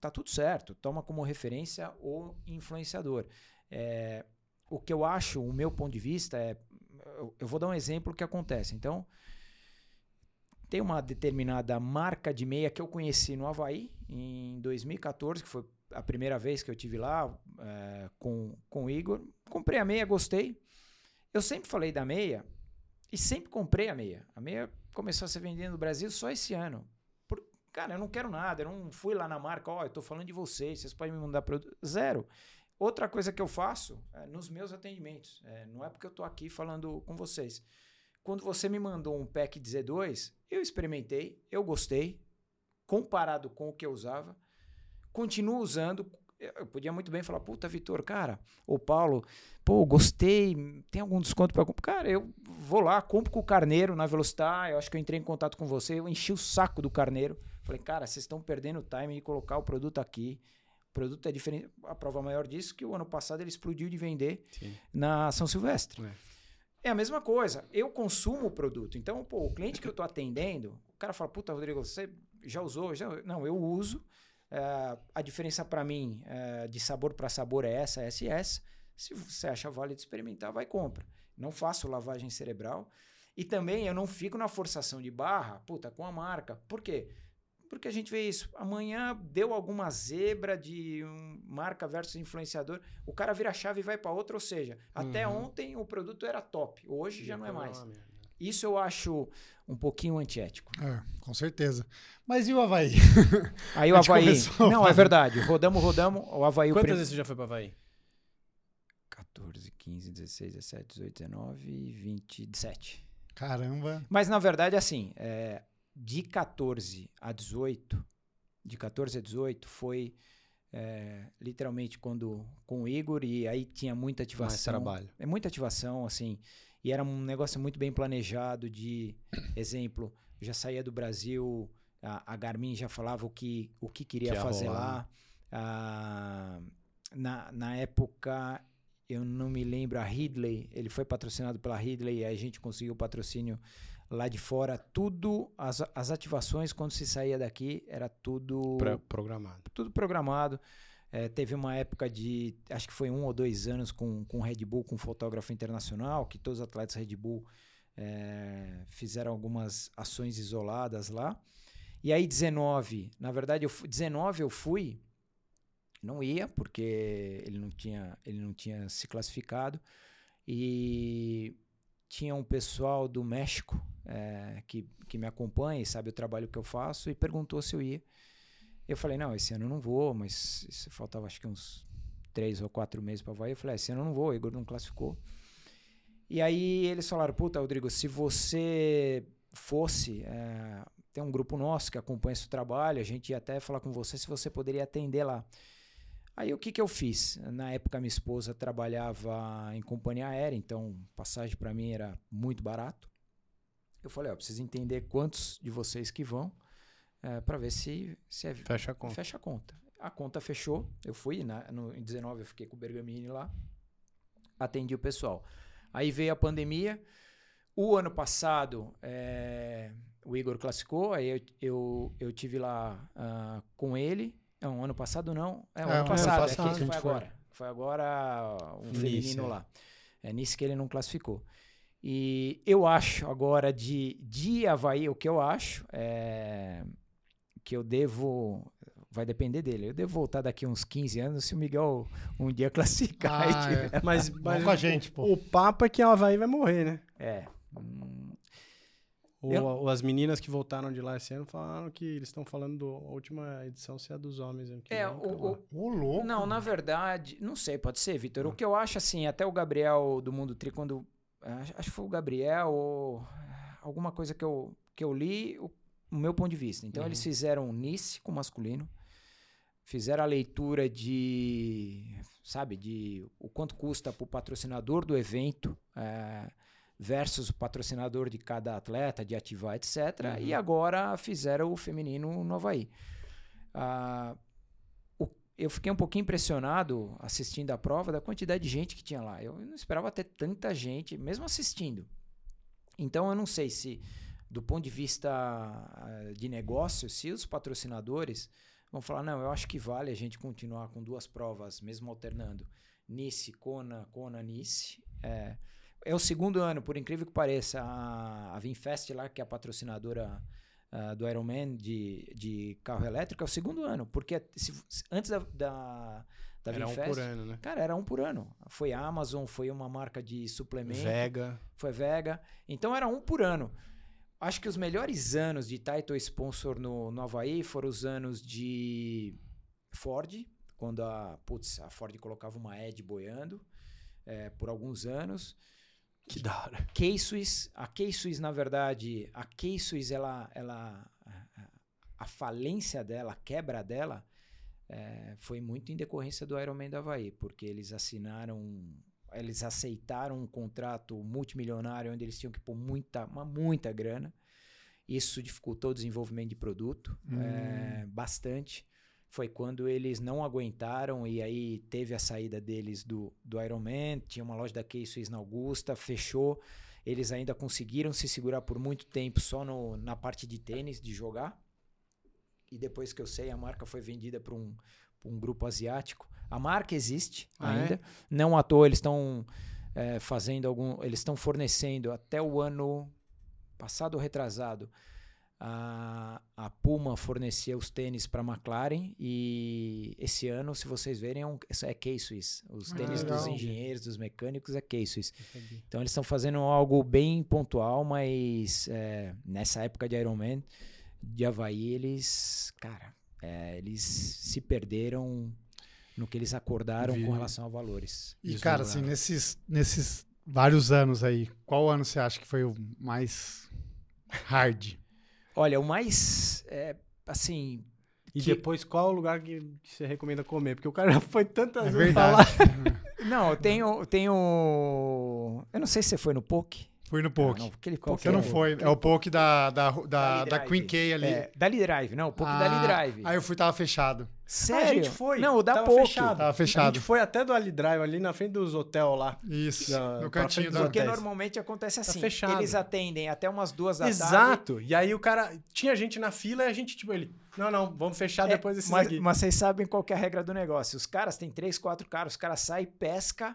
tá tudo certo, toma como referência o influenciador. Eh, o que eu acho, o meu ponto de vista é, eu, eu vou dar um exemplo que acontece. Então, tem uma determinada marca de meia que eu conheci no Havaí em 2014, que foi a primeira vez que eu tive lá eh, com, com o Igor. Comprei a meia, gostei. Eu sempre falei da meia e sempre comprei a meia. A meia começou a ser vendida no Brasil só esse ano. Por- cara, eu não quero nada, eu não fui lá na marca, ó, eu tô falando de vocês, vocês podem me mandar produto. Zero. Outra coisa que eu faço é, nos meus atendimentos, é, não é porque eu tô aqui falando com vocês. Quando você me mandou um pack de Z2, eu experimentei, eu gostei, comparado com o que eu usava, continuo usando. Eu podia muito bem falar, puta, Vitor, cara, ou Paulo, pô, gostei, tem algum desconto para comprar? Cara, eu vou lá, compro com o Carneiro na Velocitar, eu acho que eu entrei em contato com você, eu enchi o saco do Carneiro, falei, cara, vocês estão perdendo o time de colocar o produto aqui, produto é diferente, a prova maior disso é que o ano passado ele explodiu de vender Sim. na São Silvestre. É. É a mesma coisa. Eu consumo o produto. Então, pô, o cliente que eu estou atendendo, o cara fala, puta, Rodrigo, você já usou? Já... Não, eu uso. É, a diferença para mim é, de sabor para sabor é essa, essa e essa. Se você acha válido experimentar, vai e compra. Não faço lavagem cerebral. E também eu não fico na forçação de barra, puta, com a marca. Por quê? Porque a gente vê isso. Amanhã deu alguma zebra de um marca versus influenciador. O cara vira a chave e vai para outra. Ou seja, até Uhum. ontem o produto era top. Hoje já não é mais. merda. Isso eu acho um pouquinho antiético. É, com certeza. Mas e o Havaí? Aí o Havaí. começou Não, é verdade. Rodamos, rodamos. O Havaí. o Quantas prim- vezes você já foi pra Havaí? 14, 15, 16, 17, 18, 19 e 27. Caramba. Mas na verdade, assim, é, de 14 a 18, de 14 a 18 foi é, literalmente quando com o Igor e aí tinha muita Mais ativação. trabalho. É muita ativação, assim. E era um negócio muito bem planejado de exemplo, já saía do Brasil, a, a Garmin já falava o que, o que queria Que fazer rolar. lá. Ah, na, na época, eu não me lembro, a Ridley, ele foi patrocinado pela Ridley, e a gente conseguiu o patrocínio lá de fora. Tudo, as, as ativações, quando se saía daqui, era tudo programado. tudo programado. É, teve uma época de, acho que foi um ou dois anos com, com Red Bull, com fotógrafo internacional, que todos os atletas Red Bull é, fizeram algumas ações isoladas lá. E aí 19, na verdade, eu fui, 19 eu fui, não ia, porque ele não tinha, ele não tinha se classificado. E tinha um pessoal do México é, que, que me acompanha e sabe o trabalho que eu faço e perguntou se eu ia. Eu falei, não, esse ano eu não vou, mas isso faltava acho que uns três ou quatro meses para Havaí. Eu falei, "Ah, esse ano eu não vou, o Igor não classificou. E aí eles falaram, puta, Rodrigo, se você fosse, é, tem um grupo nosso que acompanha esse trabalho, a gente ia até falar com você se você poderia atender lá. Aí o que, que eu fiz? Na época minha esposa trabalhava em companhia aérea, então passagem para mim era muito barato. Eu falei, ó, preciso entender quantos de vocês que vão, para ver se, se é Fecha a conta. Fecha a conta. A conta fechou. Eu fui, na, no, em 19 eu fiquei com o Bergamini lá. Atendi o pessoal. Aí veio a pandemia. O ano passado, é, o Igor classificou. Aí eu, eu, eu tive lá ah, com ele. Não, ano passado não. É, o É, ano ano passado. passado é que foi agora. Foi agora um Nice, feminino é. lá. É nisso que ele não classificou. E eu acho agora de, de Havaí, o que eu acho é que eu devo. Vai depender dele. Eu devo voltar daqui uns 15 anos se o Miguel um dia classificar. Ah, tiver- Mas, mas com a o- gente, pô. O papo é que a Havaí vai morrer, né? É. Hum, O, Eu- o- as meninas que voltaram de lá esse ano falaram que eles estão falando do, a última edição ser a dos homens. É, o- o- louco. Não, na verdade, não sei, pode ser, Vitor. O que eu acho assim, até o Gabriel do Mundo Tri, quando. Acho acho que foi o Gabriel ou alguma coisa que eu, que eu li, o, o meu ponto de vista. Então, Uhum. eles fizeram Nice com masculino, fizeram a leitura de. Sabe, de o quanto custa para o patrocinador do evento. é, versus o patrocinador de cada atleta, de ativar, etc. Uhum. E agora fizeram o feminino no Havaí. Ah, o- eu fiquei um pouquinho impressionado assistindo a prova da quantidade de gente que tinha lá. Eu não esperava ter tanta gente, mesmo assistindo. Então eu não sei se, do ponto de vista ah, de negócio, se os patrocinadores vão falar, não, eu acho que vale a gente continuar com duas provas, mesmo alternando. Nice, Kona, Kona, Nice. É, é o segundo ano, por incrível que pareça, a, a Vinfest lá, que é a patrocinadora ah, do Ironman de, de carro elétrico, é o segundo ano. Porque se- antes da, da, da Era um Vinfest, por ano, né? cara, era um por ano. Foi a Amazon, foi uma marca de suplemento Vega. foi Vega. Então era um por ano. Acho que os melhores anos de title sponsor no, no Havaí foram os anos de Ford, quando a, putz, a Ford colocava uma Ed boiando eh, por alguns anos. Que da hora. K-Swiss, a K-Swiss, na verdade, a K-Swiss, ela, ela, a- falência dela, a quebra dela, eh, foi muito em decorrência do Ironman do Havaí, porque eles assinaram, eles aceitaram um contrato multimilionário onde eles tinham que pôr muita, uma muita grana. Isso dificultou o desenvolvimento de produto eh, bastante. Foi quando eles não aguentaram e aí teve a saída deles do, do Ironman. Tinha uma loja da K-Swiss na Augusta, fechou. Eles ainda conseguiram se segurar por muito tempo só no, na parte de tênis, de jogar. E depois que eu sei, a marca foi vendida para um, pra um grupo asiático. A marca existe Ah, é? ainda. Não à toa, eles estão eh, fazendo algum. Eles estão fornecendo até o ano passado ou retrasado. A, a Puma fornecia os tênis para a McLaren e esse ano, se vocês verem, é, um, isso é K-Swiss. Os Ah, tênis dos legal. engenheiros, dos mecânicos é K-Swiss. Então eles estão fazendo algo bem pontual, mas é, nessa época de Ironman de Havaí, eles, cara, é, eles se perderam no que eles acordaram com relação a valores. E, Isso cara, assim, nesses, nesses vários anos aí, qual ano você acha que foi o mais hard? Olha, o mais, é, assim, E Que- depois, qual o lugar que, que você recomenda comer? Porque o cara já foi tantas É vezes falar. Não, tem o, tem o. Eu não sei se você foi no Poke. Fui no Ah, Poke. não, aquele Qual Poke não é- foi. É o Poke da, da, da, da. Queen K ali. É, Dali Drive, não, o Poke Ah, Dali Drive. Aí eu fui, tava fechado. Sério? A gente foi. Não, o da tava Poke. fechado. Tava A fechado. gente foi até do Ali Drive, ali na frente dos hotel lá. Isso. Da- no cantinho da. Porque hotéis. normalmente acontece assim. fechado. Eles atendem até umas duas da tarde. Exato. E aí o cara. Tinha gente na fila e a gente, tipo, ele. Não, não, vamos fechar É, depois desses mas, aqui. mas vocês sabem qual que é a regra do negócio. Os caras têm três, quatro caras, os caras saem, pesca,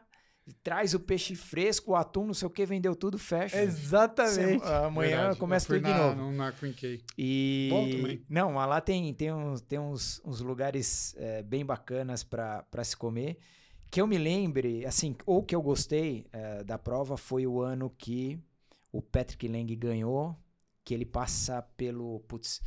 traz o peixe fresco, o atum, não sei o que, vendeu tudo, fecha. Exatamente. Sem- Amanhã Verdade. começa tudo de na, novo. no- Na Queen. E Bom também. não, mas lá tem, tem, uns, tem uns, uns lugares é, bem bacanas para se comer. Que eu me lembre, assim, ou que eu gostei é, da prova foi o ano que o Patrick Lang ganhou, que ele passa pelo. Putz,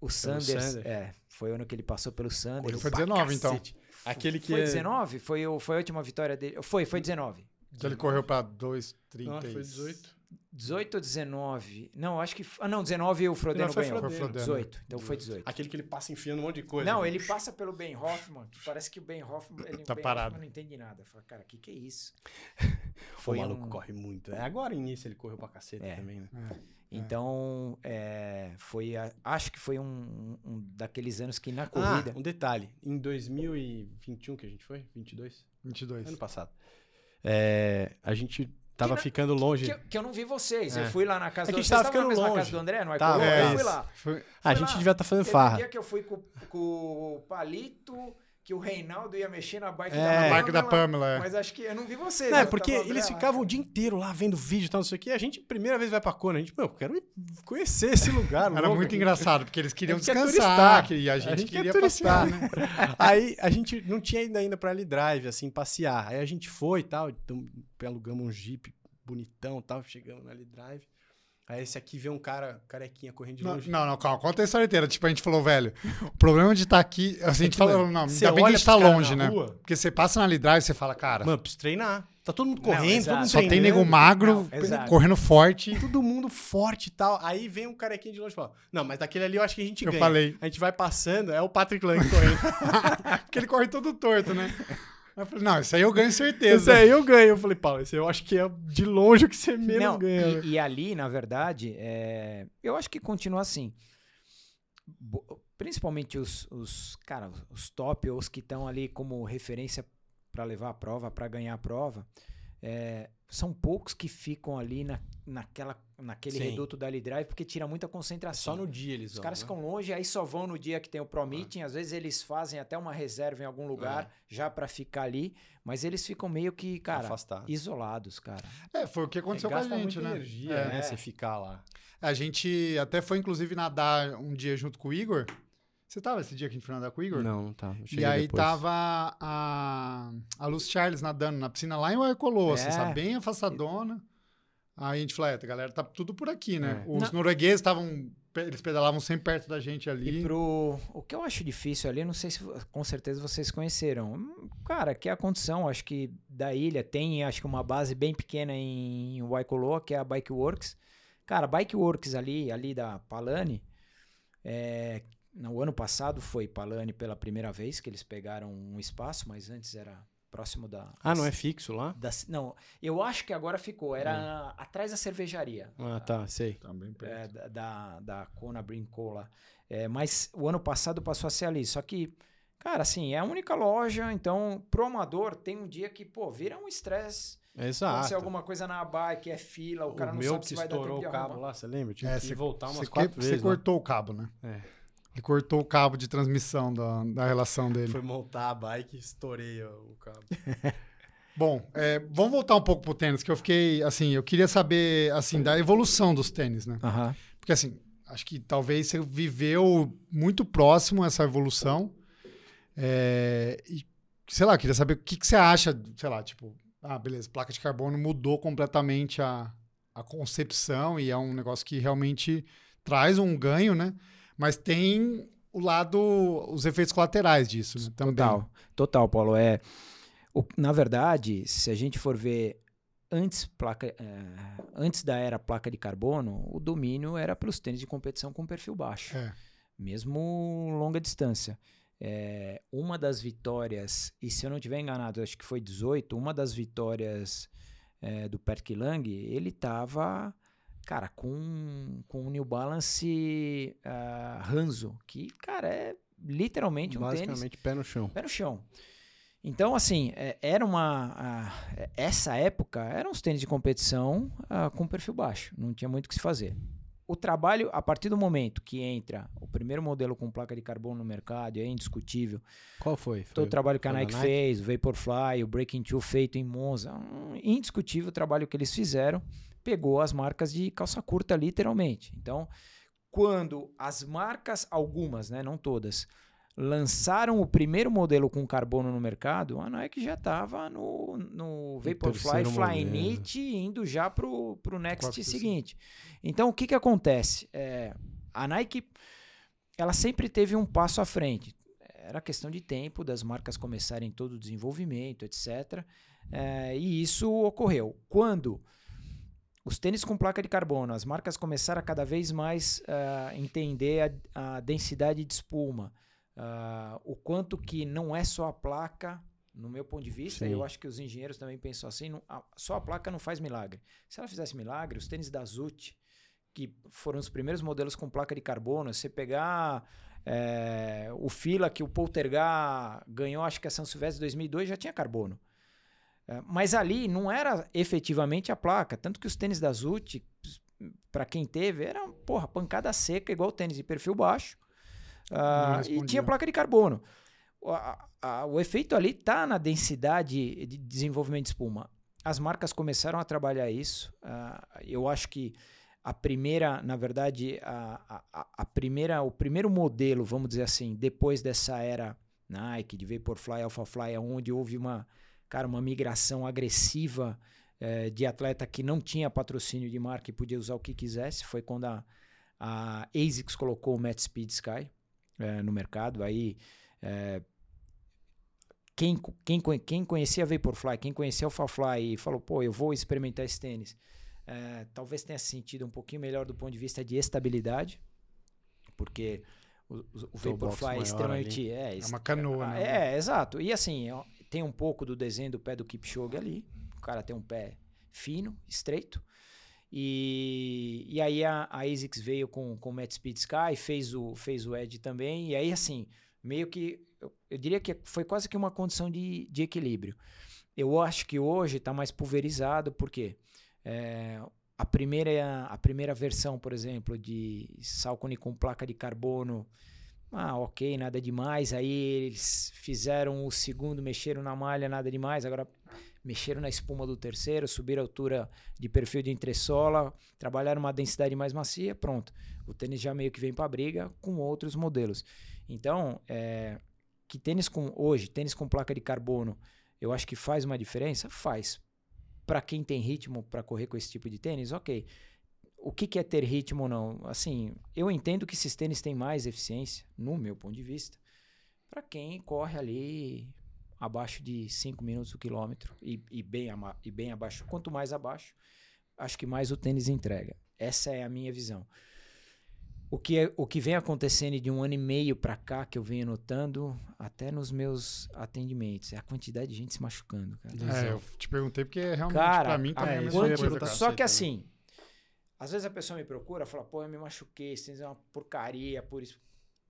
o Sanders. Sanders. É, foi o ano que ele passou pelo Sanders. Ele foi 19, então. Aquele que. Foi é- 19? Foi, o, foi a última vitória dele? Foi, foi 19. Que ele correu pra 2,30. Não, foi 18. 18 ou 19? Não, acho que. Ah, não, 19 o Frodeno Não, foi ganhou. Frodeno. Foi Frodeno. 18. Então foi 18. Aquele que ele passa enfiando um monte de coisa. Não, ele passa pelo Ben Hoffman, que parece que o Ben Hoffman, ele, Tá o ben parado. Hoffman não entende nada. Fala, cara, o que, que é isso? O Foi maluco um- corre muito. É, agora início ele correu pra cacete É. também, né? Então, é, foi. a- acho que foi um, um daqueles anos que na Ah, corrida. um detalhe. Em 2021 que a gente foi? 22? 22. Ano passado. É, a gente tava na- ficando longe. que, eu- que eu não vi vocês. É. Eu fui lá na casa É que do a gente Vocês na ficando mesma longe. casa do André, não é? Tava, eu é fui lá. Foi- a Fui gente lá. devia estar fazendo Teve farra. um dia que eu fui com, com o Palito, que o Reinaldo ia mexer na bike É. da A bike da Pamela, Pamela, é. Mas acho que eu não vi vocês. Não, é eu porque eles lá, ficavam cara. o dia inteiro lá vendo vídeo e tal, não sei o quê. A gente, primeira vez vai pra Kona, a gente, meu, quero conhecer esse lugar. Era louco. muito engraçado, porque eles queriam A gente quer descansar e a gente, gente quer queria turistar. passear, né? Aí a gente não tinha ainda ainda pra ali drive, assim, passear. Aí a gente foi e tal, então alugamos um jeep bonitão e tal, chegamos na ali drive. Aí esse aqui vê um cara carequinha correndo de Não, longe. não, não, calma, conta a história inteira. Tipo, a gente falou, velho, o problema de estar aqui. Assim, a gente falou, mano, não, ainda bem que a gente tá longe, né? rua. Porque você passa na Lidrive e você fala, cara, Mano, preciso treinar. Tá todo mundo Não, correndo, todo exato. mundo só tem nego magro, Não, correndo forte. Todo mundo forte e tal. Aí vem um carequinha de longe e fala: Não, mas daquele ali eu acho que a gente Eu ganha. falei. A gente vai passando, é o Patrick Lang correndo. Porque ele corre todo torto, né? Eu falei, não, isso aí eu ganho certeza. Esse aí eu ganho. Eu falei, Paulo, esse eu acho que é de longe o que você menos Não, ganha. né?" e, e ali, na verdade, é, eu acho que continua assim. Bo- Principalmente os, os, cara, os top, ou os que estão ali como referência para levar a prova, para ganhar a prova, é, são poucos que ficam ali na, naquela, naquele Sim. reduto da drive porque tira muita concentração. Só no dia eles Os vão. caras né? ficam longe, aí só vão no dia que tem o Pro Meeting. Às vezes eles fazem até uma reserva em algum lugar já para ficar ali, mas eles ficam meio que, cara, Afastado. isolados, cara. É, foi o que aconteceu com a gente, muita né? energia, É. né? Você ficar lá. A gente até foi, inclusive, nadar um dia junto com o Igor. Você tava esse dia que a gente foi nadar com o Igor? Não, não tá. E aí tava a, a Luz Charles nadando na piscina lá em Waikoloa, assim, É. sabe? Bem afastadona. Aí a gente falou, é, a galera tá tudo por aqui, né? É. Os Não. noruegueses estavam, eles pedalavam sempre perto da gente ali. E pro. O que eu acho difícil ali, não sei se com certeza vocês conheceram. Hum, Cara, que é a condição, acho que da ilha tem, acho que uma base bem pequena em Waikoloa, que é a Bike Works. Cara, a Bike Works ali, ali da Palani, é, no ano passado foi Palani pela primeira vez que eles pegaram um espaço, mas antes era próximo da. Ah, não é fixo lá? da- não, eu acho que agora ficou, era atrás da cervejaria. Ah, tá, sei. Também perto. É, da, da, da Kona Brinco lá. É, mas o ano passado passou a ser ali. Só que, cara, assim, é a única loja. Então, pro amador, tem um dia que, pô, vira um estresse. Exato. Acontecer alguma coisa na bike, é fila, o cara o não meu sabe que se vai dar estourou tempo o cabo arrumar. lá, você lembra? Tive É, que você- voltar Você, umas que- quatro você vezes. lá. cortou o cabo, né? É. Ele cortou o cabo de transmissão da, da relação dele. Foi montar a bike e estourei ó, o cabo. Bom, é, vamos voltar um pouco pro tênis, que eu fiquei, assim, eu queria saber, assim, da evolução dos tênis, né? Aham. Porque, assim, acho que talvez você viveu muito próximo essa evolução. É, e, sei lá, eu queria saber o que, que você acha, sei lá, tipo, ah, beleza, placa de carbono mudou completamente a, a concepção e é um negócio que realmente traz um ganho, né? Mas tem o lado, os efeitos colaterais disso, né? Também. Total. Total, Paulo. É, o- na verdade, se a gente for ver antes, placa, é, antes da era placa de carbono, o domínio era para os tênis de competição com perfil baixo. É. mesmo longa distância. É, uma das vitórias, e se eu não estiver enganado, acho que foi 18, uma das vitórias é, do Perk Lang, ele tava, cara, com, com o New Balance uh, Hanzo, que, cara, é literalmente um Basicamente tênis... pé no chão. Pé no chão. Então, assim, é, era uma. Uh, essa época eram os tênis de competição uh, com perfil baixo, não tinha muito o que se fazer o trabalho, a partir do momento que entra o primeiro modelo com placa de carbono no mercado, é indiscutível. Qual foi? foi Todo o trabalho que a Nike, Nike, fez, o Vaporfly, o Breaking Two feito em Monza, um indiscutível trabalho que eles fizeram, pegou as marcas de calça curta literalmente. Então, quando as marcas, algumas, né, não todas, lançaram o primeiro modelo com carbono no mercado, a Nike já estava no, no Vaporfly Flyknit indo já para o next seguinte. Então, o que, que acontece? É, a Nike ela sempre teve um passo à frente. Era questão de tempo das marcas começarem todo o desenvolvimento, etc. É, e isso ocorreu. Quando os tênis com placa de carbono, as marcas começaram a cada vez mais uh, entender a, a densidade de espuma, Uh, o quanto que não é só a placa, no meu ponto de vista, Sim. eu acho que os engenheiros também pensam assim, não, a, só a placa não faz milagre. Se ela fizesse milagre, os tênis da Zut, que foram os primeiros modelos com placa de carbono, você pegar é, o fila que o Poltergar ganhou, acho que a São Silvestre 2002 já tinha carbono. É, mas ali não era efetivamente a placa, tanto que os tênis da Zut, para quem teve, era porra, pancada seca, igual tênis de perfil baixo. Uh, e tinha placa de carbono. O, a, a, o efeito ali está na densidade de desenvolvimento de espuma. As marcas começaram a trabalhar isso. Uh, eu acho que a primeira, na verdade, a, a, a, primeira, o primeiro modelo, vamos dizer assim, depois dessa era Nike, de Vaporfly, Alphafly, onde houve uma, cara, uma migração agressiva eh, de atleta que não tinha patrocínio de marca e podia usar o que quisesse, foi quando a, a ASICS colocou o Matt Speed Sky é, no mercado. Aí é, quem, quem, quem conhecia Vaporfly, quem conhecia o Fly e falou, pô, eu vou experimentar esse tênis, é, talvez tenha sentido um pouquinho melhor do ponto de vista de estabilidade, porque o, o Vaporfly é extremamente... É, é, uma canoa, né? É, é, exato. E assim, tem um pouco do desenho do pé do Kipchoge ali, o cara tem um pé fino, estreito, e, e aí a, a ASICS veio com, com o Matt Speed Sky, fez o, fez o Edge também. E aí, assim, meio que. Eu, eu diria que foi quase que uma condição de, de equilíbrio. Eu acho que hoje está mais pulverizado, porque é, a, primeira, a primeira versão, por exemplo, de Salcone com placa de carbono. Ah, ok, nada demais. Aí eles fizeram o segundo, mexeram na malha, nada demais. Agora mexeram na espuma do terceiro, subiram a altura de perfil de entressola, trabalharam uma densidade mais macia, pronto. O tênis já meio que vem para briga com outros modelos. Então, é, que tênis com hoje, tênis com placa de carbono, eu acho que faz uma diferença? Faz. Para quem tem ritmo para correr com esse tipo de tênis, ok. O que, que é ter ritmo ou não? Assim, eu entendo que esses tênis têm mais eficiência, no meu ponto de vista, para quem corre ali abaixo de 5 minutos o quilômetro e, e, bem e bem abaixo. Quanto mais abaixo, acho que mais o tênis entrega. Essa é a minha visão. O que, é, o que vem acontecendo de um ano e meio para cá, que eu venho notando, até nos meus atendimentos, é a quantidade de gente se machucando. Cara. É, eu te perguntei porque realmente para mim também é a mesma coisa. Só que assim, às vezes a pessoa me procura fala, pô, eu me machuquei, tênis é uma porcaria, por isso.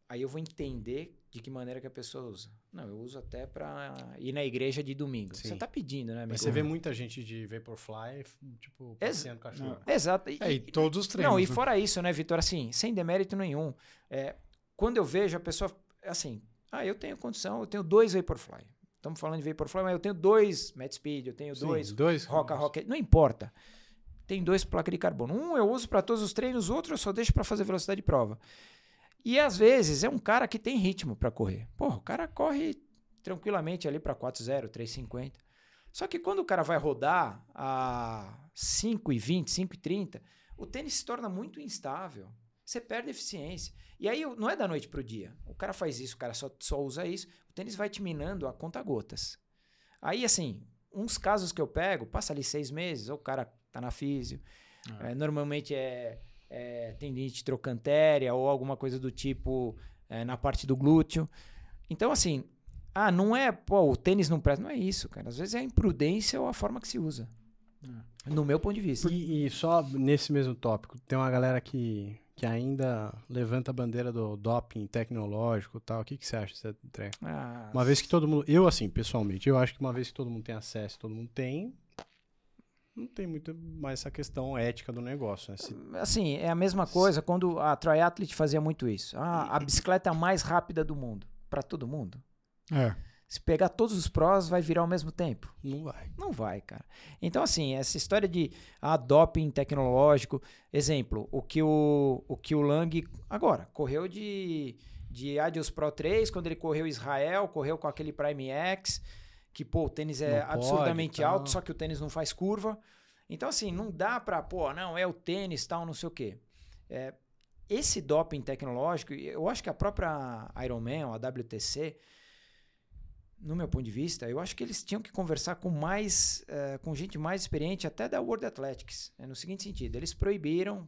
Aí eu vou entender de que maneira que a pessoa usa. Não, eu uso até para ir na igreja de domingo. Sim. Você tá pedindo, né? Amigo? Mas você vê muita gente de Vaporfly, tipo, passeando Ex cachorro. Exato. E, é, e todos os treinos. Não, e né? fora isso, né, Vitor? Assim, sem demérito nenhum. É, quando eu vejo a pessoa, assim, ah, eu tenho condição, eu tenho dois Vaporfly. Estamos falando de Vaporfly, mas eu tenho dois Mad Speed, eu tenho Sim, dois, dois Roca Rocket. Não importa. Tem dois placas de carbono. Um eu uso para todos os treinos, outro eu só deixo para fazer velocidade de prova. E às vezes é um cara que tem ritmo para correr. Porra, o cara corre tranquilamente ali para 4,0, 3,50. Só que quando o cara vai rodar a 5,20, 5,30, o tênis se torna muito instável. Você perde eficiência. E aí não é da noite para o dia. O cara faz isso, o cara só, só usa isso. O tênis vai te minando a conta gotas. Aí, assim, uns casos que eu pego, passa ali seis meses, ou o cara tá na físio. Ah. É, normalmente é é, tendinite trochantérea ou alguma coisa do tipo é, na parte do glúteo. Então, assim, ah, não é, pô, o tênis não presta. Não é isso, cara. Às vezes é a imprudência ou a forma que se usa. É. No meu ponto de vista. E, e só nesse mesmo tópico, tem uma galera que, que ainda levanta a bandeira do doping tecnológico e tal. O que, que você acha desse treco? Ah, Uma vez que todo mundo. Eu, assim, pessoalmente, eu acho que uma vez que todo mundo tem acesso, todo mundo tem. Não tem muito mais essa questão ética do negócio, né? Se- Assim, é a mesma coisa quando a Triathlete fazia muito isso. Ah, a bicicleta mais rápida do mundo. Pra todo mundo. É. Se pegar todos os prós, vai virar ao mesmo tempo. não vai. Não vai, cara. Então, assim, essa história de ah, doping tecnológico. Exemplo, o que o, o que o Lang agora correu de, de Adios Pro 3, quando ele correu Israel, correu com aquele Prime X, que, pô, o tênis é Não pode absurdamente e tal. alto, só que o tênis não faz curva. Então, assim, não dá pra, pô, não, é o tênis, tal, não sei o quê. É, esse doping tecnológico, eu acho que a própria Ironman, ou a WTC, no meu ponto de vista, eu acho que eles tinham que conversar com mais, eh, com gente mais experiente, até da World Athletics. É no seguinte sentido, eles proibiram,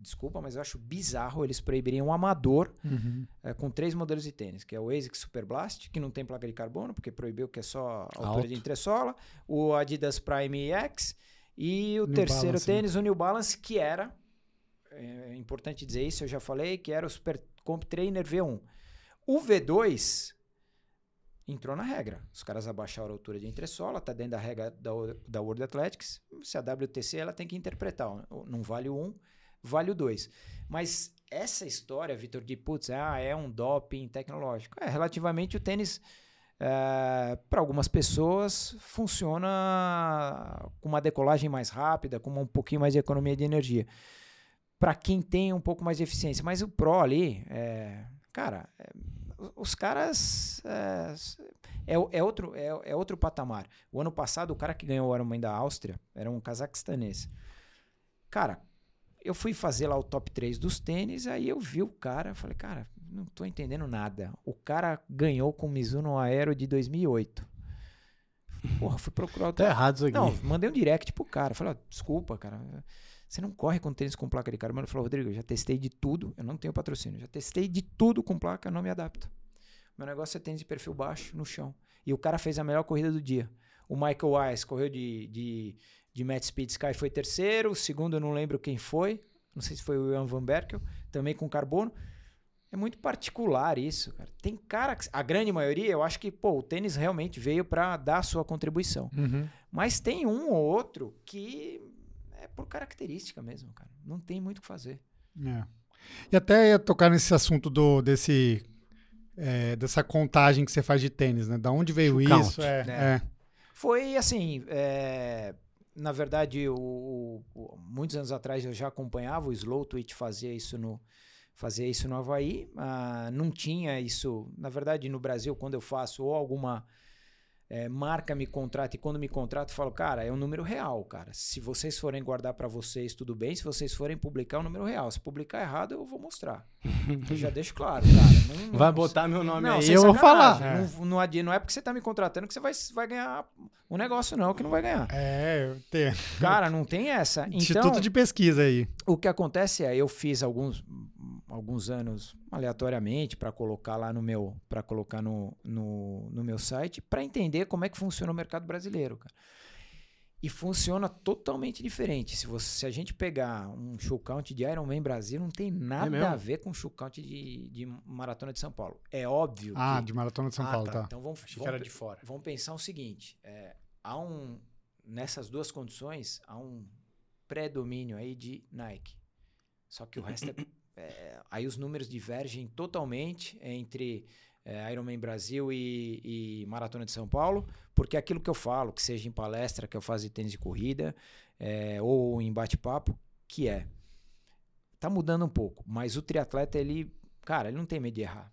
desculpa, mas eu acho bizarro eles proibiriam um amador Uhum. eh, com três modelos de tênis, que é o ASICS Super Blast, que não tem placa de carbono, porque proibiu que é só altura Alto. de entressola, o Adidas Prime X e o New terceiro Balance, né? tênis, o New Balance, que era, é importante dizer isso, eu já falei, que era o Super Comp Trainer V1. O V2 entrou na regra. Os caras abaixaram a altura de entressola, tá dentro da regra da, da World Athletics. Se a WTC ela tem que interpretar, não vale o 1, vale o 2. Mas essa história, Vitor, de putz, ah, é um doping tecnológico. É, relativamente o tênis para algumas pessoas funciona com uma decolagem mais rápida, com um pouquinho mais de economia de energia. Para quem tem um pouco mais de eficiência, mas o Pro ali, é, cara, é, os caras é, é, é outro, é, é outro patamar. O ano passado, o cara que ganhou o Ironman da Áustria era um cazaquestanês. Cara, eu fui fazer lá o top 3 dos tênis, aí eu vi o cara, falei, cara, não tô entendendo nada. O cara ganhou com o Mizuno Aero de 2008. Porra, fui procurar o Tá errado isso aqui. não, mandei um direct pro cara. Falei, ó, desculpa, cara. Você não corre com tênis com placa de carbono. Ele falou, Rodrigo, eu já testei de tudo. Eu não tenho patrocínio. Já testei de tudo com placa, eu não me adapto. Meu negócio é tênis de perfil baixo no chão. E o cara fez a melhor corrida do dia. O Michael Wise correu de, de, de Matt Speed Sky foi terceiro. O segundo eu não lembro quem foi. Não sei se foi o Ian Van Berkel. Também com carbono. É muito particular isso, cara. Tem cara que, a grande maioria, eu acho que, pô, o tênis realmente veio para dar a sua contribuição. Uhum. Mas tem um ou outro que é por característica mesmo, cara. Não tem muito o que fazer. É. E até ia tocar nesse assunto do, desse, é, dessa contagem que você faz de tênis, né? Da onde veio isso? É, É. é. Foi assim, é, na verdade, o, o- muitos anos atrás eu já acompanhava o Slow Twitch fazia isso no fazia isso no Havaí. Ah, não tinha isso, na verdade, no Brasil, quando eu faço ou alguma é, marca me contrata e quando me contrata eu falo, cara, é um número real, cara. Se vocês forem guardar para vocês, tudo bem. Se vocês forem publicar, é um número real. Se publicar errado, eu vou mostrar. Eu já deixo claro, cara. Não- Vai não- botar meu nome não, aí, eu vou falar. É. Não, não, não é porque você tá me contratando que você vai, vai ganhar um negócio, não, que não vai ganhar. É, eu tenho. Cara, não tem essa. Então, Instituto de pesquisa aí. o que acontece é, eu fiz alguns, alguns anos aleatoriamente para colocar lá no meu, para colocar no, no, no meu site, para entender como é que funciona o mercado brasileiro, cara. E funciona totalmente diferente. Se, você, se a gente pegar um show count de Ironman Brasil, não tem nada mesmo? a ver com o show count de, de Maratona de São Paulo. É óbvio Ah, que de Maratona de São Ah, Paulo, tá. tá. então vamos, Achei que vamos, era de fora. vamos pensar o seguinte: é, há um nessas duas condições há um predomínio aí de Nike. Só que o resto é, é, aí os números divergem totalmente entre é, Ironman Brasil e, e Maratona de São Paulo, porque aquilo que eu falo, que seja em palestra, que eu faço de tênis de corrida é, ou em bate-papo, que é tá mudando um pouco, mas o triatleta ele, cara, ele não tem medo de errar.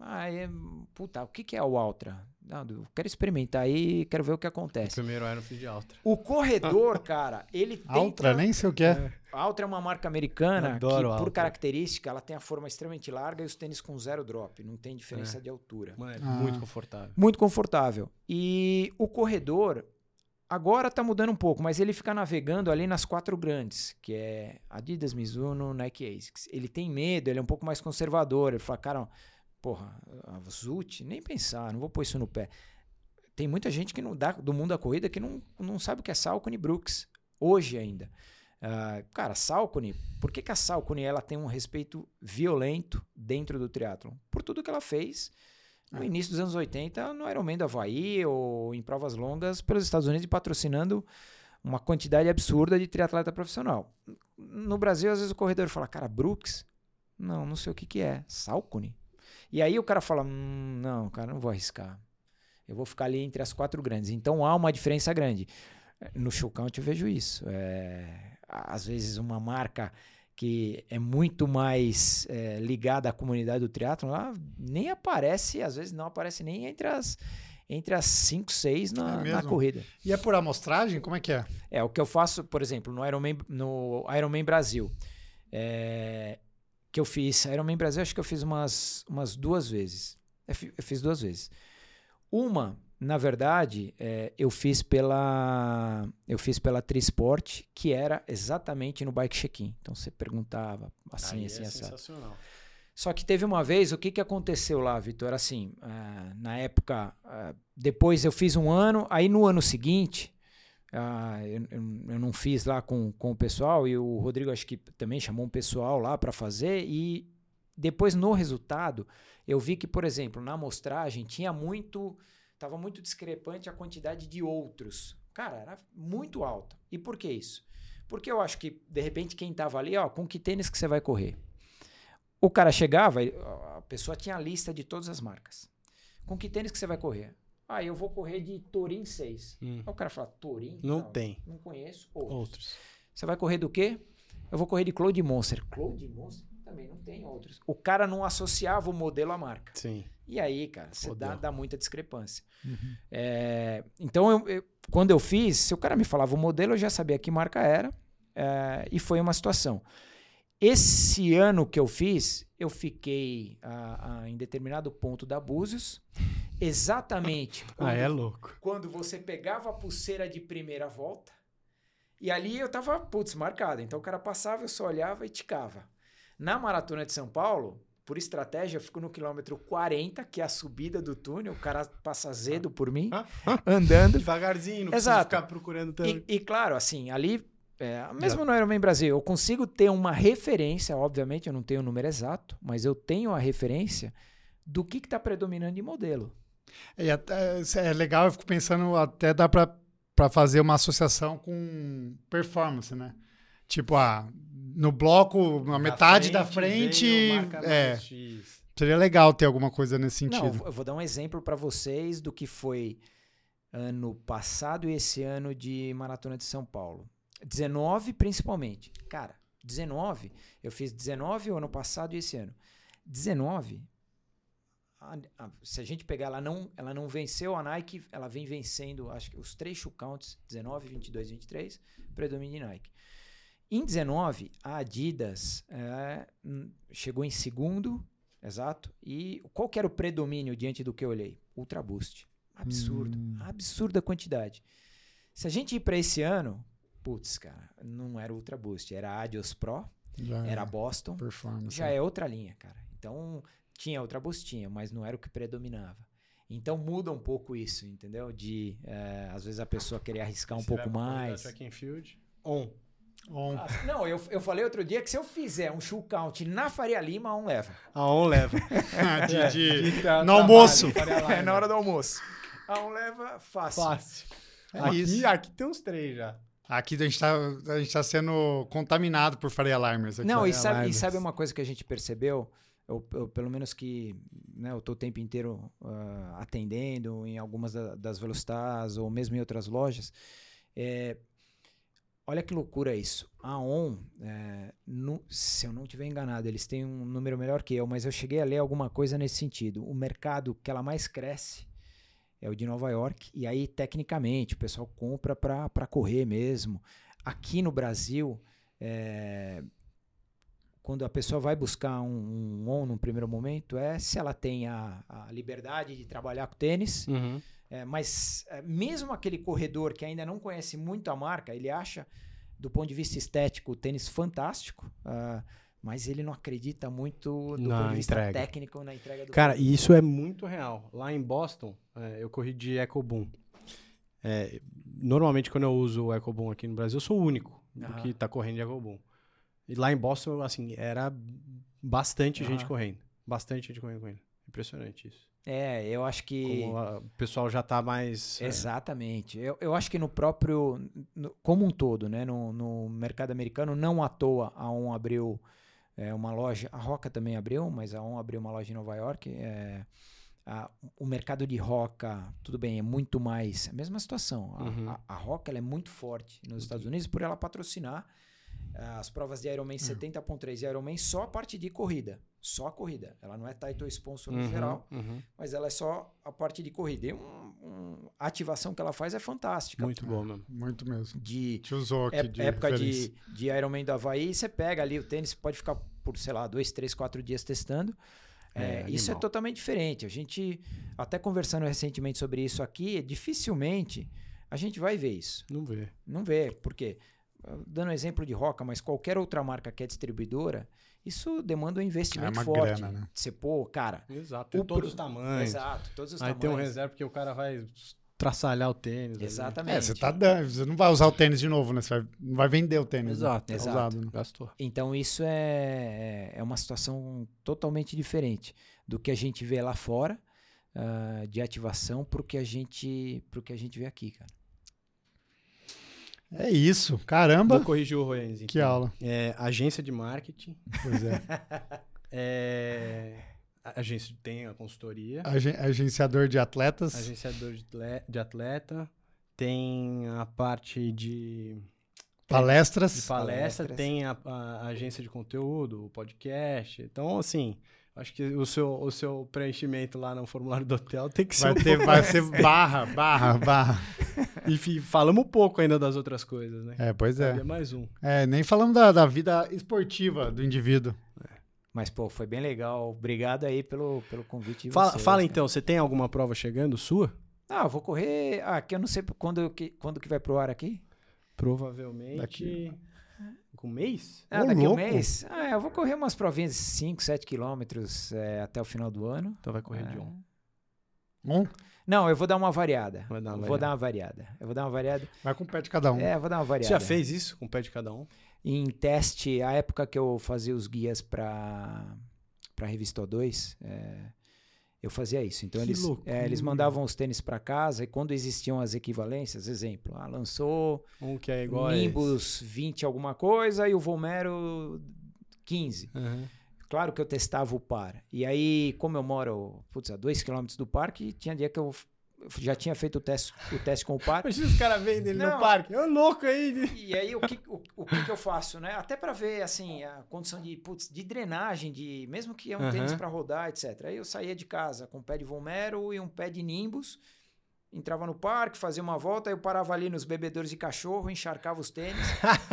Ah, é, puta, o que, que é o Ultra? Não, eu quero experimentar aí, quero ver o que acontece. Primeiro era no Field Altra. O corredor, cara, ele tenta... Ultra, nem sei o que é. A Ultra é uma marca americana que, por Ultra. característica, ela tem a forma extremamente larga e os tênis com zero drop. Não tem diferença É. de altura. Mano, é Ah. muito confortável. Muito confortável. E o corredor, Agora tá mudando um pouco, mas ele fica navegando ali nas quatro grandes, que é Adidas, Mizuno, Nike ASICS. Ele tem medo, ele é um pouco mais conservador. Ele fala, cara, porra, a Zut, nem pensar, não vou pôr isso no pé. Tem muita gente que não dá, do mundo da corrida que não, não sabe o que é Salcone Brooks, hoje ainda. Uh, cara, Salcone, por que, que a Salcone ela tem um respeito violento dentro do triatlon? Por tudo que ela fez no é. início dos anos 80 no Ironman do Havaí ou em provas longas pelos Estados Unidos e patrocinando uma quantidade absurda de triatleta profissional. No Brasil, às vezes o corredor fala, cara, Brooks? Não, não sei o que, que é. Salcone? E aí o cara fala, hum, não, cara, não vou arriscar. Eu vou ficar ali entre as quatro grandes. Então há uma diferença grande. No show count eu vejo isso. É, às vezes uma marca que é muito mais é, ligada à comunidade do triatlo lá nem aparece, às vezes não aparece nem entre as entre as 5, 6 na, é na, corrida. E é por amostragem? Como é que é? É, o que eu faço, por exemplo, no Ironman, no Ironman Brasil, é, que eu fiz, Ironman Brasil acho que eu fiz umas, umas duas vezes. Eu fiz duas vezes. Uma na verdade, é, eu fiz pela eu fiz pela Trisport, que era exatamente no bike check-in. Então você perguntava assim, Aí assim, é sensacional. Só que teve uma vez, o que, que aconteceu lá, Vitor? Assim, uh, na época, uh, depois eu fiz um ano, aí no ano seguinte, uh, eu, eu, não fiz lá com, com o pessoal, e o Rodrigo acho que também chamou um pessoal lá para fazer, e depois no resultado, eu vi que, por exemplo, na amostragem tinha muito estava muito discrepante a quantidade de outros. Cara, era muito alta. E por que isso? Porque eu acho que, de repente, quem estava ali, ó, com que tênis que você vai correr? O cara chegava, a pessoa tinha a lista de todas as marcas. Com que tênis que você vai correr? Ah, eu vou correr de Torin 6. Hum. Aí o cara fala, Torin? Não, não, tem. Não conheço. Outros. outros. Você vai correr do quê? Eu vou correr de Cloud Monster. Cloud Monster? Também não tem outros. O cara não associava o modelo à marca. Sim. E aí, cara, você dá, dá muita discrepância. Uhum. É, então, eu, eu, quando eu fiz, se o cara me falava o modelo, eu já sabia que marca era. É, e foi uma situação. Esse ano que eu fiz, eu fiquei a, a, em determinado ponto da Búzios, exatamente quando, ah, é louco. quando você pegava a pulseira de primeira volta, e ali eu tava, putz, marcado. Então o cara passava, eu só olhava e ticava. Na maratona de São Paulo, por estratégia, eu fico no quilômetro 40, que é a subida do túnel. O cara passa azedo por mim, andando. Devagarzinho, não Exato. ficar procurando tanto. E, e claro, assim, ali, é, mesmo Já. no Ironman Brasil, eu consigo ter uma referência, obviamente eu não tenho o número exato, mas eu tenho a referência do que está predominando em modelo. É, é, legal, eu fico pensando, até dá para fazer uma associação com performance, né? Tipo, ah, no bloco, na metade frente, da frente. É, seria legal ter alguma coisa nesse sentido. Não, eu vou dar um exemplo para vocês do que foi ano passado e esse ano de Maratona de São Paulo. 19 principalmente. Cara, 19, eu fiz 19 o ano passado e esse ano. 19, a, a, se a gente pegar, ela não, ela não venceu a Nike, ela vem vencendo, acho que os três shoe counts, 19, 22, 23, predomínio de Nike. Em 19, a Adidas é, chegou em segundo, exato. E qual que era o predomínio diante do que eu olhei? Ultra Boost. Absurdo. Hum. Absurda quantidade. Se a gente ir para esse ano, putz, cara, não era Ultra Boost, era Adios Pro, já era é. Boston. Já é. é outra linha, cara. Então, tinha Ultra Boost, tinha, mas não era o que predominava. Então muda um pouco isso, entendeu? De é, às vezes a pessoa querer arriscar um pouco mais. Track and field on. On. Ah, não, eu, eu falei outro dia que se eu fizer um shoe count na Faria Lima, a on leva. A on leva. de, é, de, de no almoço. É, na hora do almoço. A on leva fácil. Fácil. É aqui, isso. aqui tem uns três já. Aqui a gente está tá sendo contaminado por Faria Alarmers. Não, e sabe, e sabe uma coisa que a gente percebeu? Pelo menos que né, eu estou o tempo inteiro uh, atendendo em algumas da, das Velocitas ou mesmo em outras lojas. É, Olha que loucura isso. A ON, é, no, se eu não estiver enganado, eles têm um número melhor que eu, mas eu cheguei a ler alguma coisa nesse sentido. O mercado que ela mais cresce é o de Nova York, e aí, tecnicamente, o pessoal compra para correr mesmo. Aqui no Brasil, é, quando a pessoa vai buscar um, um ON no primeiro momento, é se ela tem a, a liberdade de trabalhar com tênis. Uhum É, mas é, mesmo aquele corredor que ainda não conhece muito a marca, ele acha, do ponto de vista estético, o tênis fantástico. ah, mas ele não acredita muito do Na ponto de vista entrega. técnico na entrega do Cara, e isso é muito real. Lá em Boston, é, eu corri de EcoBoom. É, normalmente, quando eu uso o EcoBoom aqui no Brasil, eu sou o único Aham. que tá correndo de EcoBoom. E lá em Boston, assim, era bastante gente Aham. correndo. Bastante gente correndo com ele. Impressionante isso. É, eu acho que. Como a- o pessoal já tá mais... é, Exatamente. Eu, eu acho que no próprio, no- como um todo, né, no, no mercado americano, não à toa a ON abriu é, uma loja, a Roca também abriu, mas a ON abriu uma loja em Nova York. é, a- o mercado de Roca, tudo bem, é muito mais a mesma situação. A, Uhum. a, a Roca ela é muito forte nos Estados Unidos por ela patrocinar as provas de Ironman 70.3 e Ironman só a parte de corrida, só a corrida. Ela não é title sponsor no uhum, geral uhum. mas ela é só a parte de corrida. E um- um- a ativação que ela faz é fantástica. Muito bom mesmo. Muito mesmo. De Te usou aqui é- de época referência. de, de Ironman do Havaí, você pega ali o tênis, pode ficar por, sei lá, dois, três, quatro dias testando. É, É, isso é totalmente diferente. A gente, até conversando recentemente sobre isso aqui, dificilmente a gente vai ver isso. Não vê. Não vê, por quê? Dando exemplo de Roca, mas qualquer outra marca que é distribuidora, isso demanda um investimento É uma forte. grana, né? Você, pô, cara. Exato. Tem O todos pro- os tamanhos. Exato, todos os Aí tamanhos. tem um reserva porque o cara vai traçalhar o tênis. ali. Exatamente. É, você tá dando. Você não vai usar o tênis de novo, né? Você vai, não vai vender o tênis. né? Exato. Tá Exato. usado, né? Gastou. Então isso é, é uma situação totalmente diferente do que a gente vê lá fora ah, de ativação pro que a gente pro que a gente vê aqui, cara. É isso. Caramba. Vou corrigir o Roens. Que então. aula. É, agência de marketing. Pois é. É, a agência tem a consultoria. Agen- agenciador de atletas. Agenciador de de atleta. Tem a parte de, de Palestras. palestra. Palestras. Tem a, a agência de conteúdo, o podcast. Então, assim, acho que o seu, o seu preenchimento lá no formulário do hotel tem que ser. Vai um ter, vai ser barra, barra, barra. Enfim, falamos um pouco ainda das outras coisas, né? É, pois é. Mais um. É, nem falamos da, da vida esportiva do indivíduo. Mas pô, foi bem legal. Obrigado aí pelo, pelo convite de Fala, vocês, fala cara. então, você tem alguma prova chegando sua? Ah, eu vou correr. Ah, que eu não sei quando que quando que vai pro ar aqui. Provavelmente. Daqui- Com um mês? Ah, Ô, daqui a um louco. mês. Ah, eu vou correr umas provinhas de 5, 7 quilômetros é, até o final do ano. Então vai correr de É. um. Um, Não, eu vou dar uma variada. Vai dar uma variada. Vou dar uma variada. Eu vou dar uma variada. vai com o pé de cada um. É, vou dar uma Você variada. já fez isso com o pé de cada um? em teste, a época que eu fazia os guias para para revista O2, é, eu fazia isso. Então Que eles, é, eles mandavam os tênis para casa e quando existiam as equivalências, exemplo, ah, lançou Um que é o igual a Nimbus 20 alguma coisa e o Volmero 15. esse. Claro que eu testava o par. E aí, como eu moro putz, a 2 km do parque, tinha dia que eu já tinha feito o teste, o teste com o par. Imagina os caras vendo ele Não. no parque. Ô, louco aí. E aí, o que, o, o que, que eu faço, né? Até para ver, assim, a condição de, putz, de drenagem, de mesmo que é um Aham. tênis para rodar, etc. Aí eu saía de casa com um pé de Volmero e um pé de Nimbus, entrava no parque, fazia uma volta, aí eu parava ali nos bebedouros de cachorro, encharcava os tênis,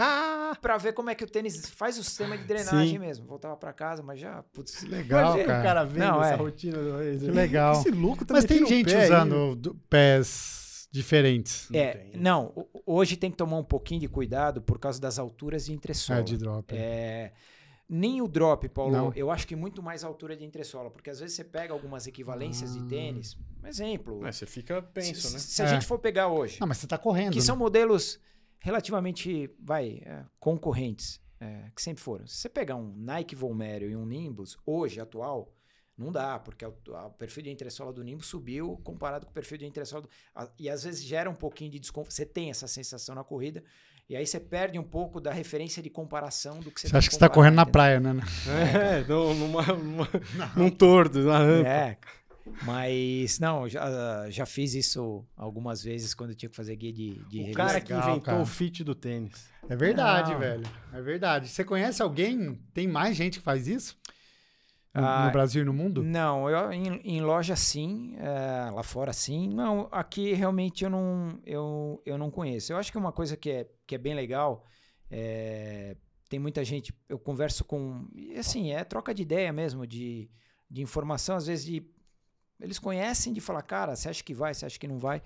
para ver como é que o tênis faz o sistema de drenagem Sim. mesmo. Voltava para casa, mas já, putz... Legal, Imagina cara. o cara vendo Não, essa é. rotina. Que legal. Esse louco tá Mas tem gente pé aí. usando do- pés diferentes. Não é, tem. não, ho- hoje tem que tomar um pouquinho de cuidado por causa das alturas de entressola. É, de drop. É, nem o drop, Paulo, Não. eu acho que muito mais a altura de entressola, porque às vezes você pega algumas equivalências Ah. de tênis, um exemplo, Mas você fica penso, se, né? se a É. gente for pegar hoje, Não, mas você tá correndo. que né? são modelos relativamente, vai, é, concorrentes, é, que sempre foram. Se você pegar um Nike Volmero e um Nimbus, hoje, atual, não dá, porque o, a- o perfil de entressola do Nimbus subiu comparado com o perfil de entressola do... a- e às vezes gera um pouquinho de desconforto, você tem essa sensação na corrida, e aí você perde um pouco da referência de comparação do que você Você tem acha que você tá comparar, correndo na praia, né? É, num- numa, numa, num tordo, na rampa. É, mas não, já, já fiz isso algumas vezes quando eu tinha que fazer guia de, de O revista. cara que Legal, inventou cara. o fit do tênis. É verdade, Não. velho. É verdade. Você conhece alguém? Tem mais gente que faz isso? No, Ah, no Brasil e no mundo? Não, eu, em, em loja sim, é, lá fora sim. Não, aqui realmente eu não, eu, eu não conheço. Eu acho que uma coisa que é, que é bem legal, é, tem muita gente, eu converso com, e assim, é troca de ideia mesmo, de, de informação, às vezes de eles conhecem de falar, cara, você acha que vai, você acha que não vai?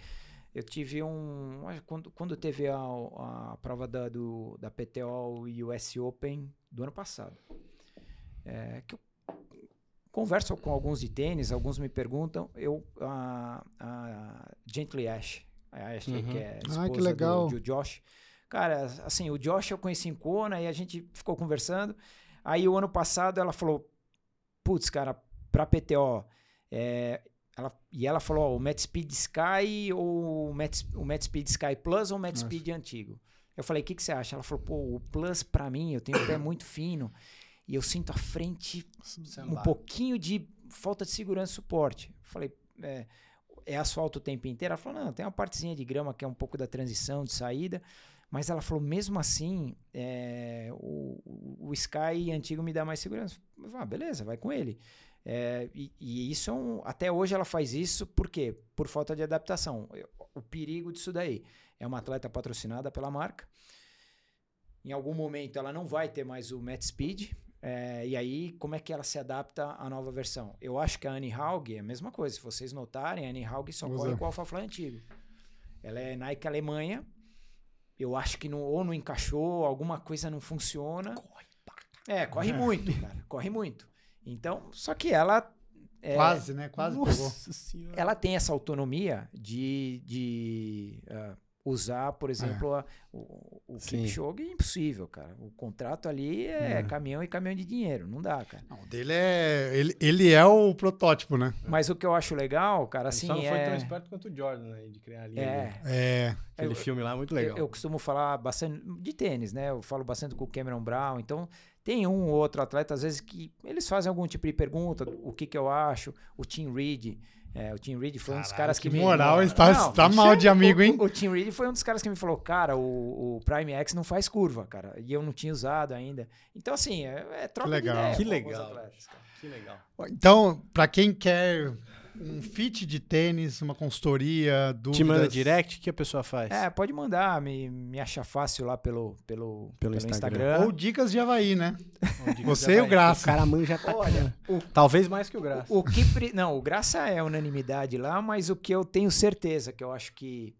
Eu tive um. Quando, quando teve a, a prova da, do, da PTO e o US Open do ano passado, é, que eu converso com alguns de tênis, alguns me perguntam, eu. A, a Gently Ash, a Ashley, Uhum. que é a Ah, esposa que legal. Do, do Josh. Cara, assim, o Josh eu conheci em Kona e a gente ficou conversando. Aí o ano passado ela falou: Putz, cara, pra PTO. É, ela, e ela falou: ó, o Met Speed Sky ou o Met, o Sky Plus ou o Met Nossa. Speed antigo? Eu falei: O que, que você acha? Ela falou: Pô, o Plus pra mim, eu tenho o pé muito fino e eu sinto a frente um Sambar. pouquinho de falta de segurança e suporte. Eu falei, é, é asfalto o tempo inteiro? Ela falou, não, tem uma partezinha de grama que é um pouco da transição, de saída. Mas ela falou, mesmo assim, é, o, o- o Sky antigo me dá mais segurança. Eu falei, ah, beleza, vai com ele. É, e, e isso é um, até hoje ela faz isso, por quê? Por falta de adaptação. O perigo disso daí. É uma atleta patrocinada pela marca. Em algum momento ela não vai ter mais o Met Speed, é, e aí, como é que ela se adapta à nova versão? Eu acho que a Annie Haug é a mesma coisa. Se vocês notarem, a Annie Haug só Usa. corre com o AlphaFly antigo. Ela é Nike Alemanha. Eu acho que não, ou não encaixou, alguma coisa não funciona. Corre É, corre muito, cara. Corre muito. Então, só que ela. é, Quase, né? Quase pegou. Nossa senhora. ela tem essa autonomia de, de ah, usar, por exemplo, a- o, o. Kipchoge é impossível, cara. O contrato ali é, É. caminhão e caminhão de dinheiro, não dá, cara. Não, o dele é. Ele, ele é o protótipo, né? Mas o que eu acho legal, cara, assim, Só não foi tão é... esperto quanto o Jordan, né? De criar ali. É, É. Aquele Eu- filme lá, é muito eu, legal. eu costumo falar bastante de tênis, né? Eu falo bastante com o Cameron Brown, então tem um ou outro atleta, às vezes, que eles fazem algum tipo de pergunta, o que que eu acho, o Tim Reed, é, o Tim Reed foi um dos caras que, que me... moral, ele tá- Não, tá mal de o- amigo, o- hein? O, Tim Reed foi um dos caras que me falou, cara, o, o Prime X não faz curva, cara, e eu não tinha usado ainda. Então, assim, é, é troca de legal. ideia Que legal. atletas, cara. Que legal. Então, pra quem quer um fit de tênis, uma consultoria, dúvidas... Te manda direct, o que a pessoa faz? É, pode mandar, me, me achar fácil lá pelo, pelo, pelo, Instagram. Instagram. Ou dicas de Havaí, né? Que Você já e o? Graça. O cara manja pra Olha, o Talvez mais que o Graça. O que pre- não, o Graça é unanimidade lá, mas o que eu tenho certeza que eu acho que,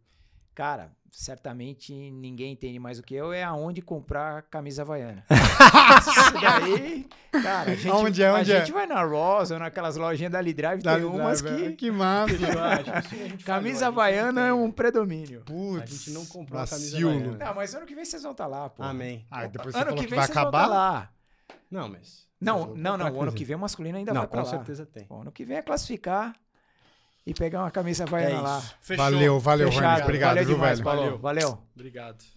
cara, certamente ninguém entende mais do que eu é aonde comprar camisa havaiana. Isso daí, cara, a gente, Aonde é, a onde é? gente vai na Rosa ou naquelas lojinhas da Lidrive, tem Dá- umas que Que massa. camisa havaiana é um predomínio. Putz, A gente não comprou a camisa vacilo. havaiana. Não, mas ano que vem vocês vão estar lá, pô. Amém. Ah, depois você Ano falou que que, vem vai vocês vão acabar. estar lá. Não, mas. Não, vão não, não, o ano que vem o masculino ainda Não, vai pra com lá. certeza tem. O ano que vem é classificar e pegar uma camisa havaiana lá. Fechou. Valeu, valeu, Fechado. Obrigado, Valeu viu, demais, velho? Paulo. Valeu. Valeu. Obrigado.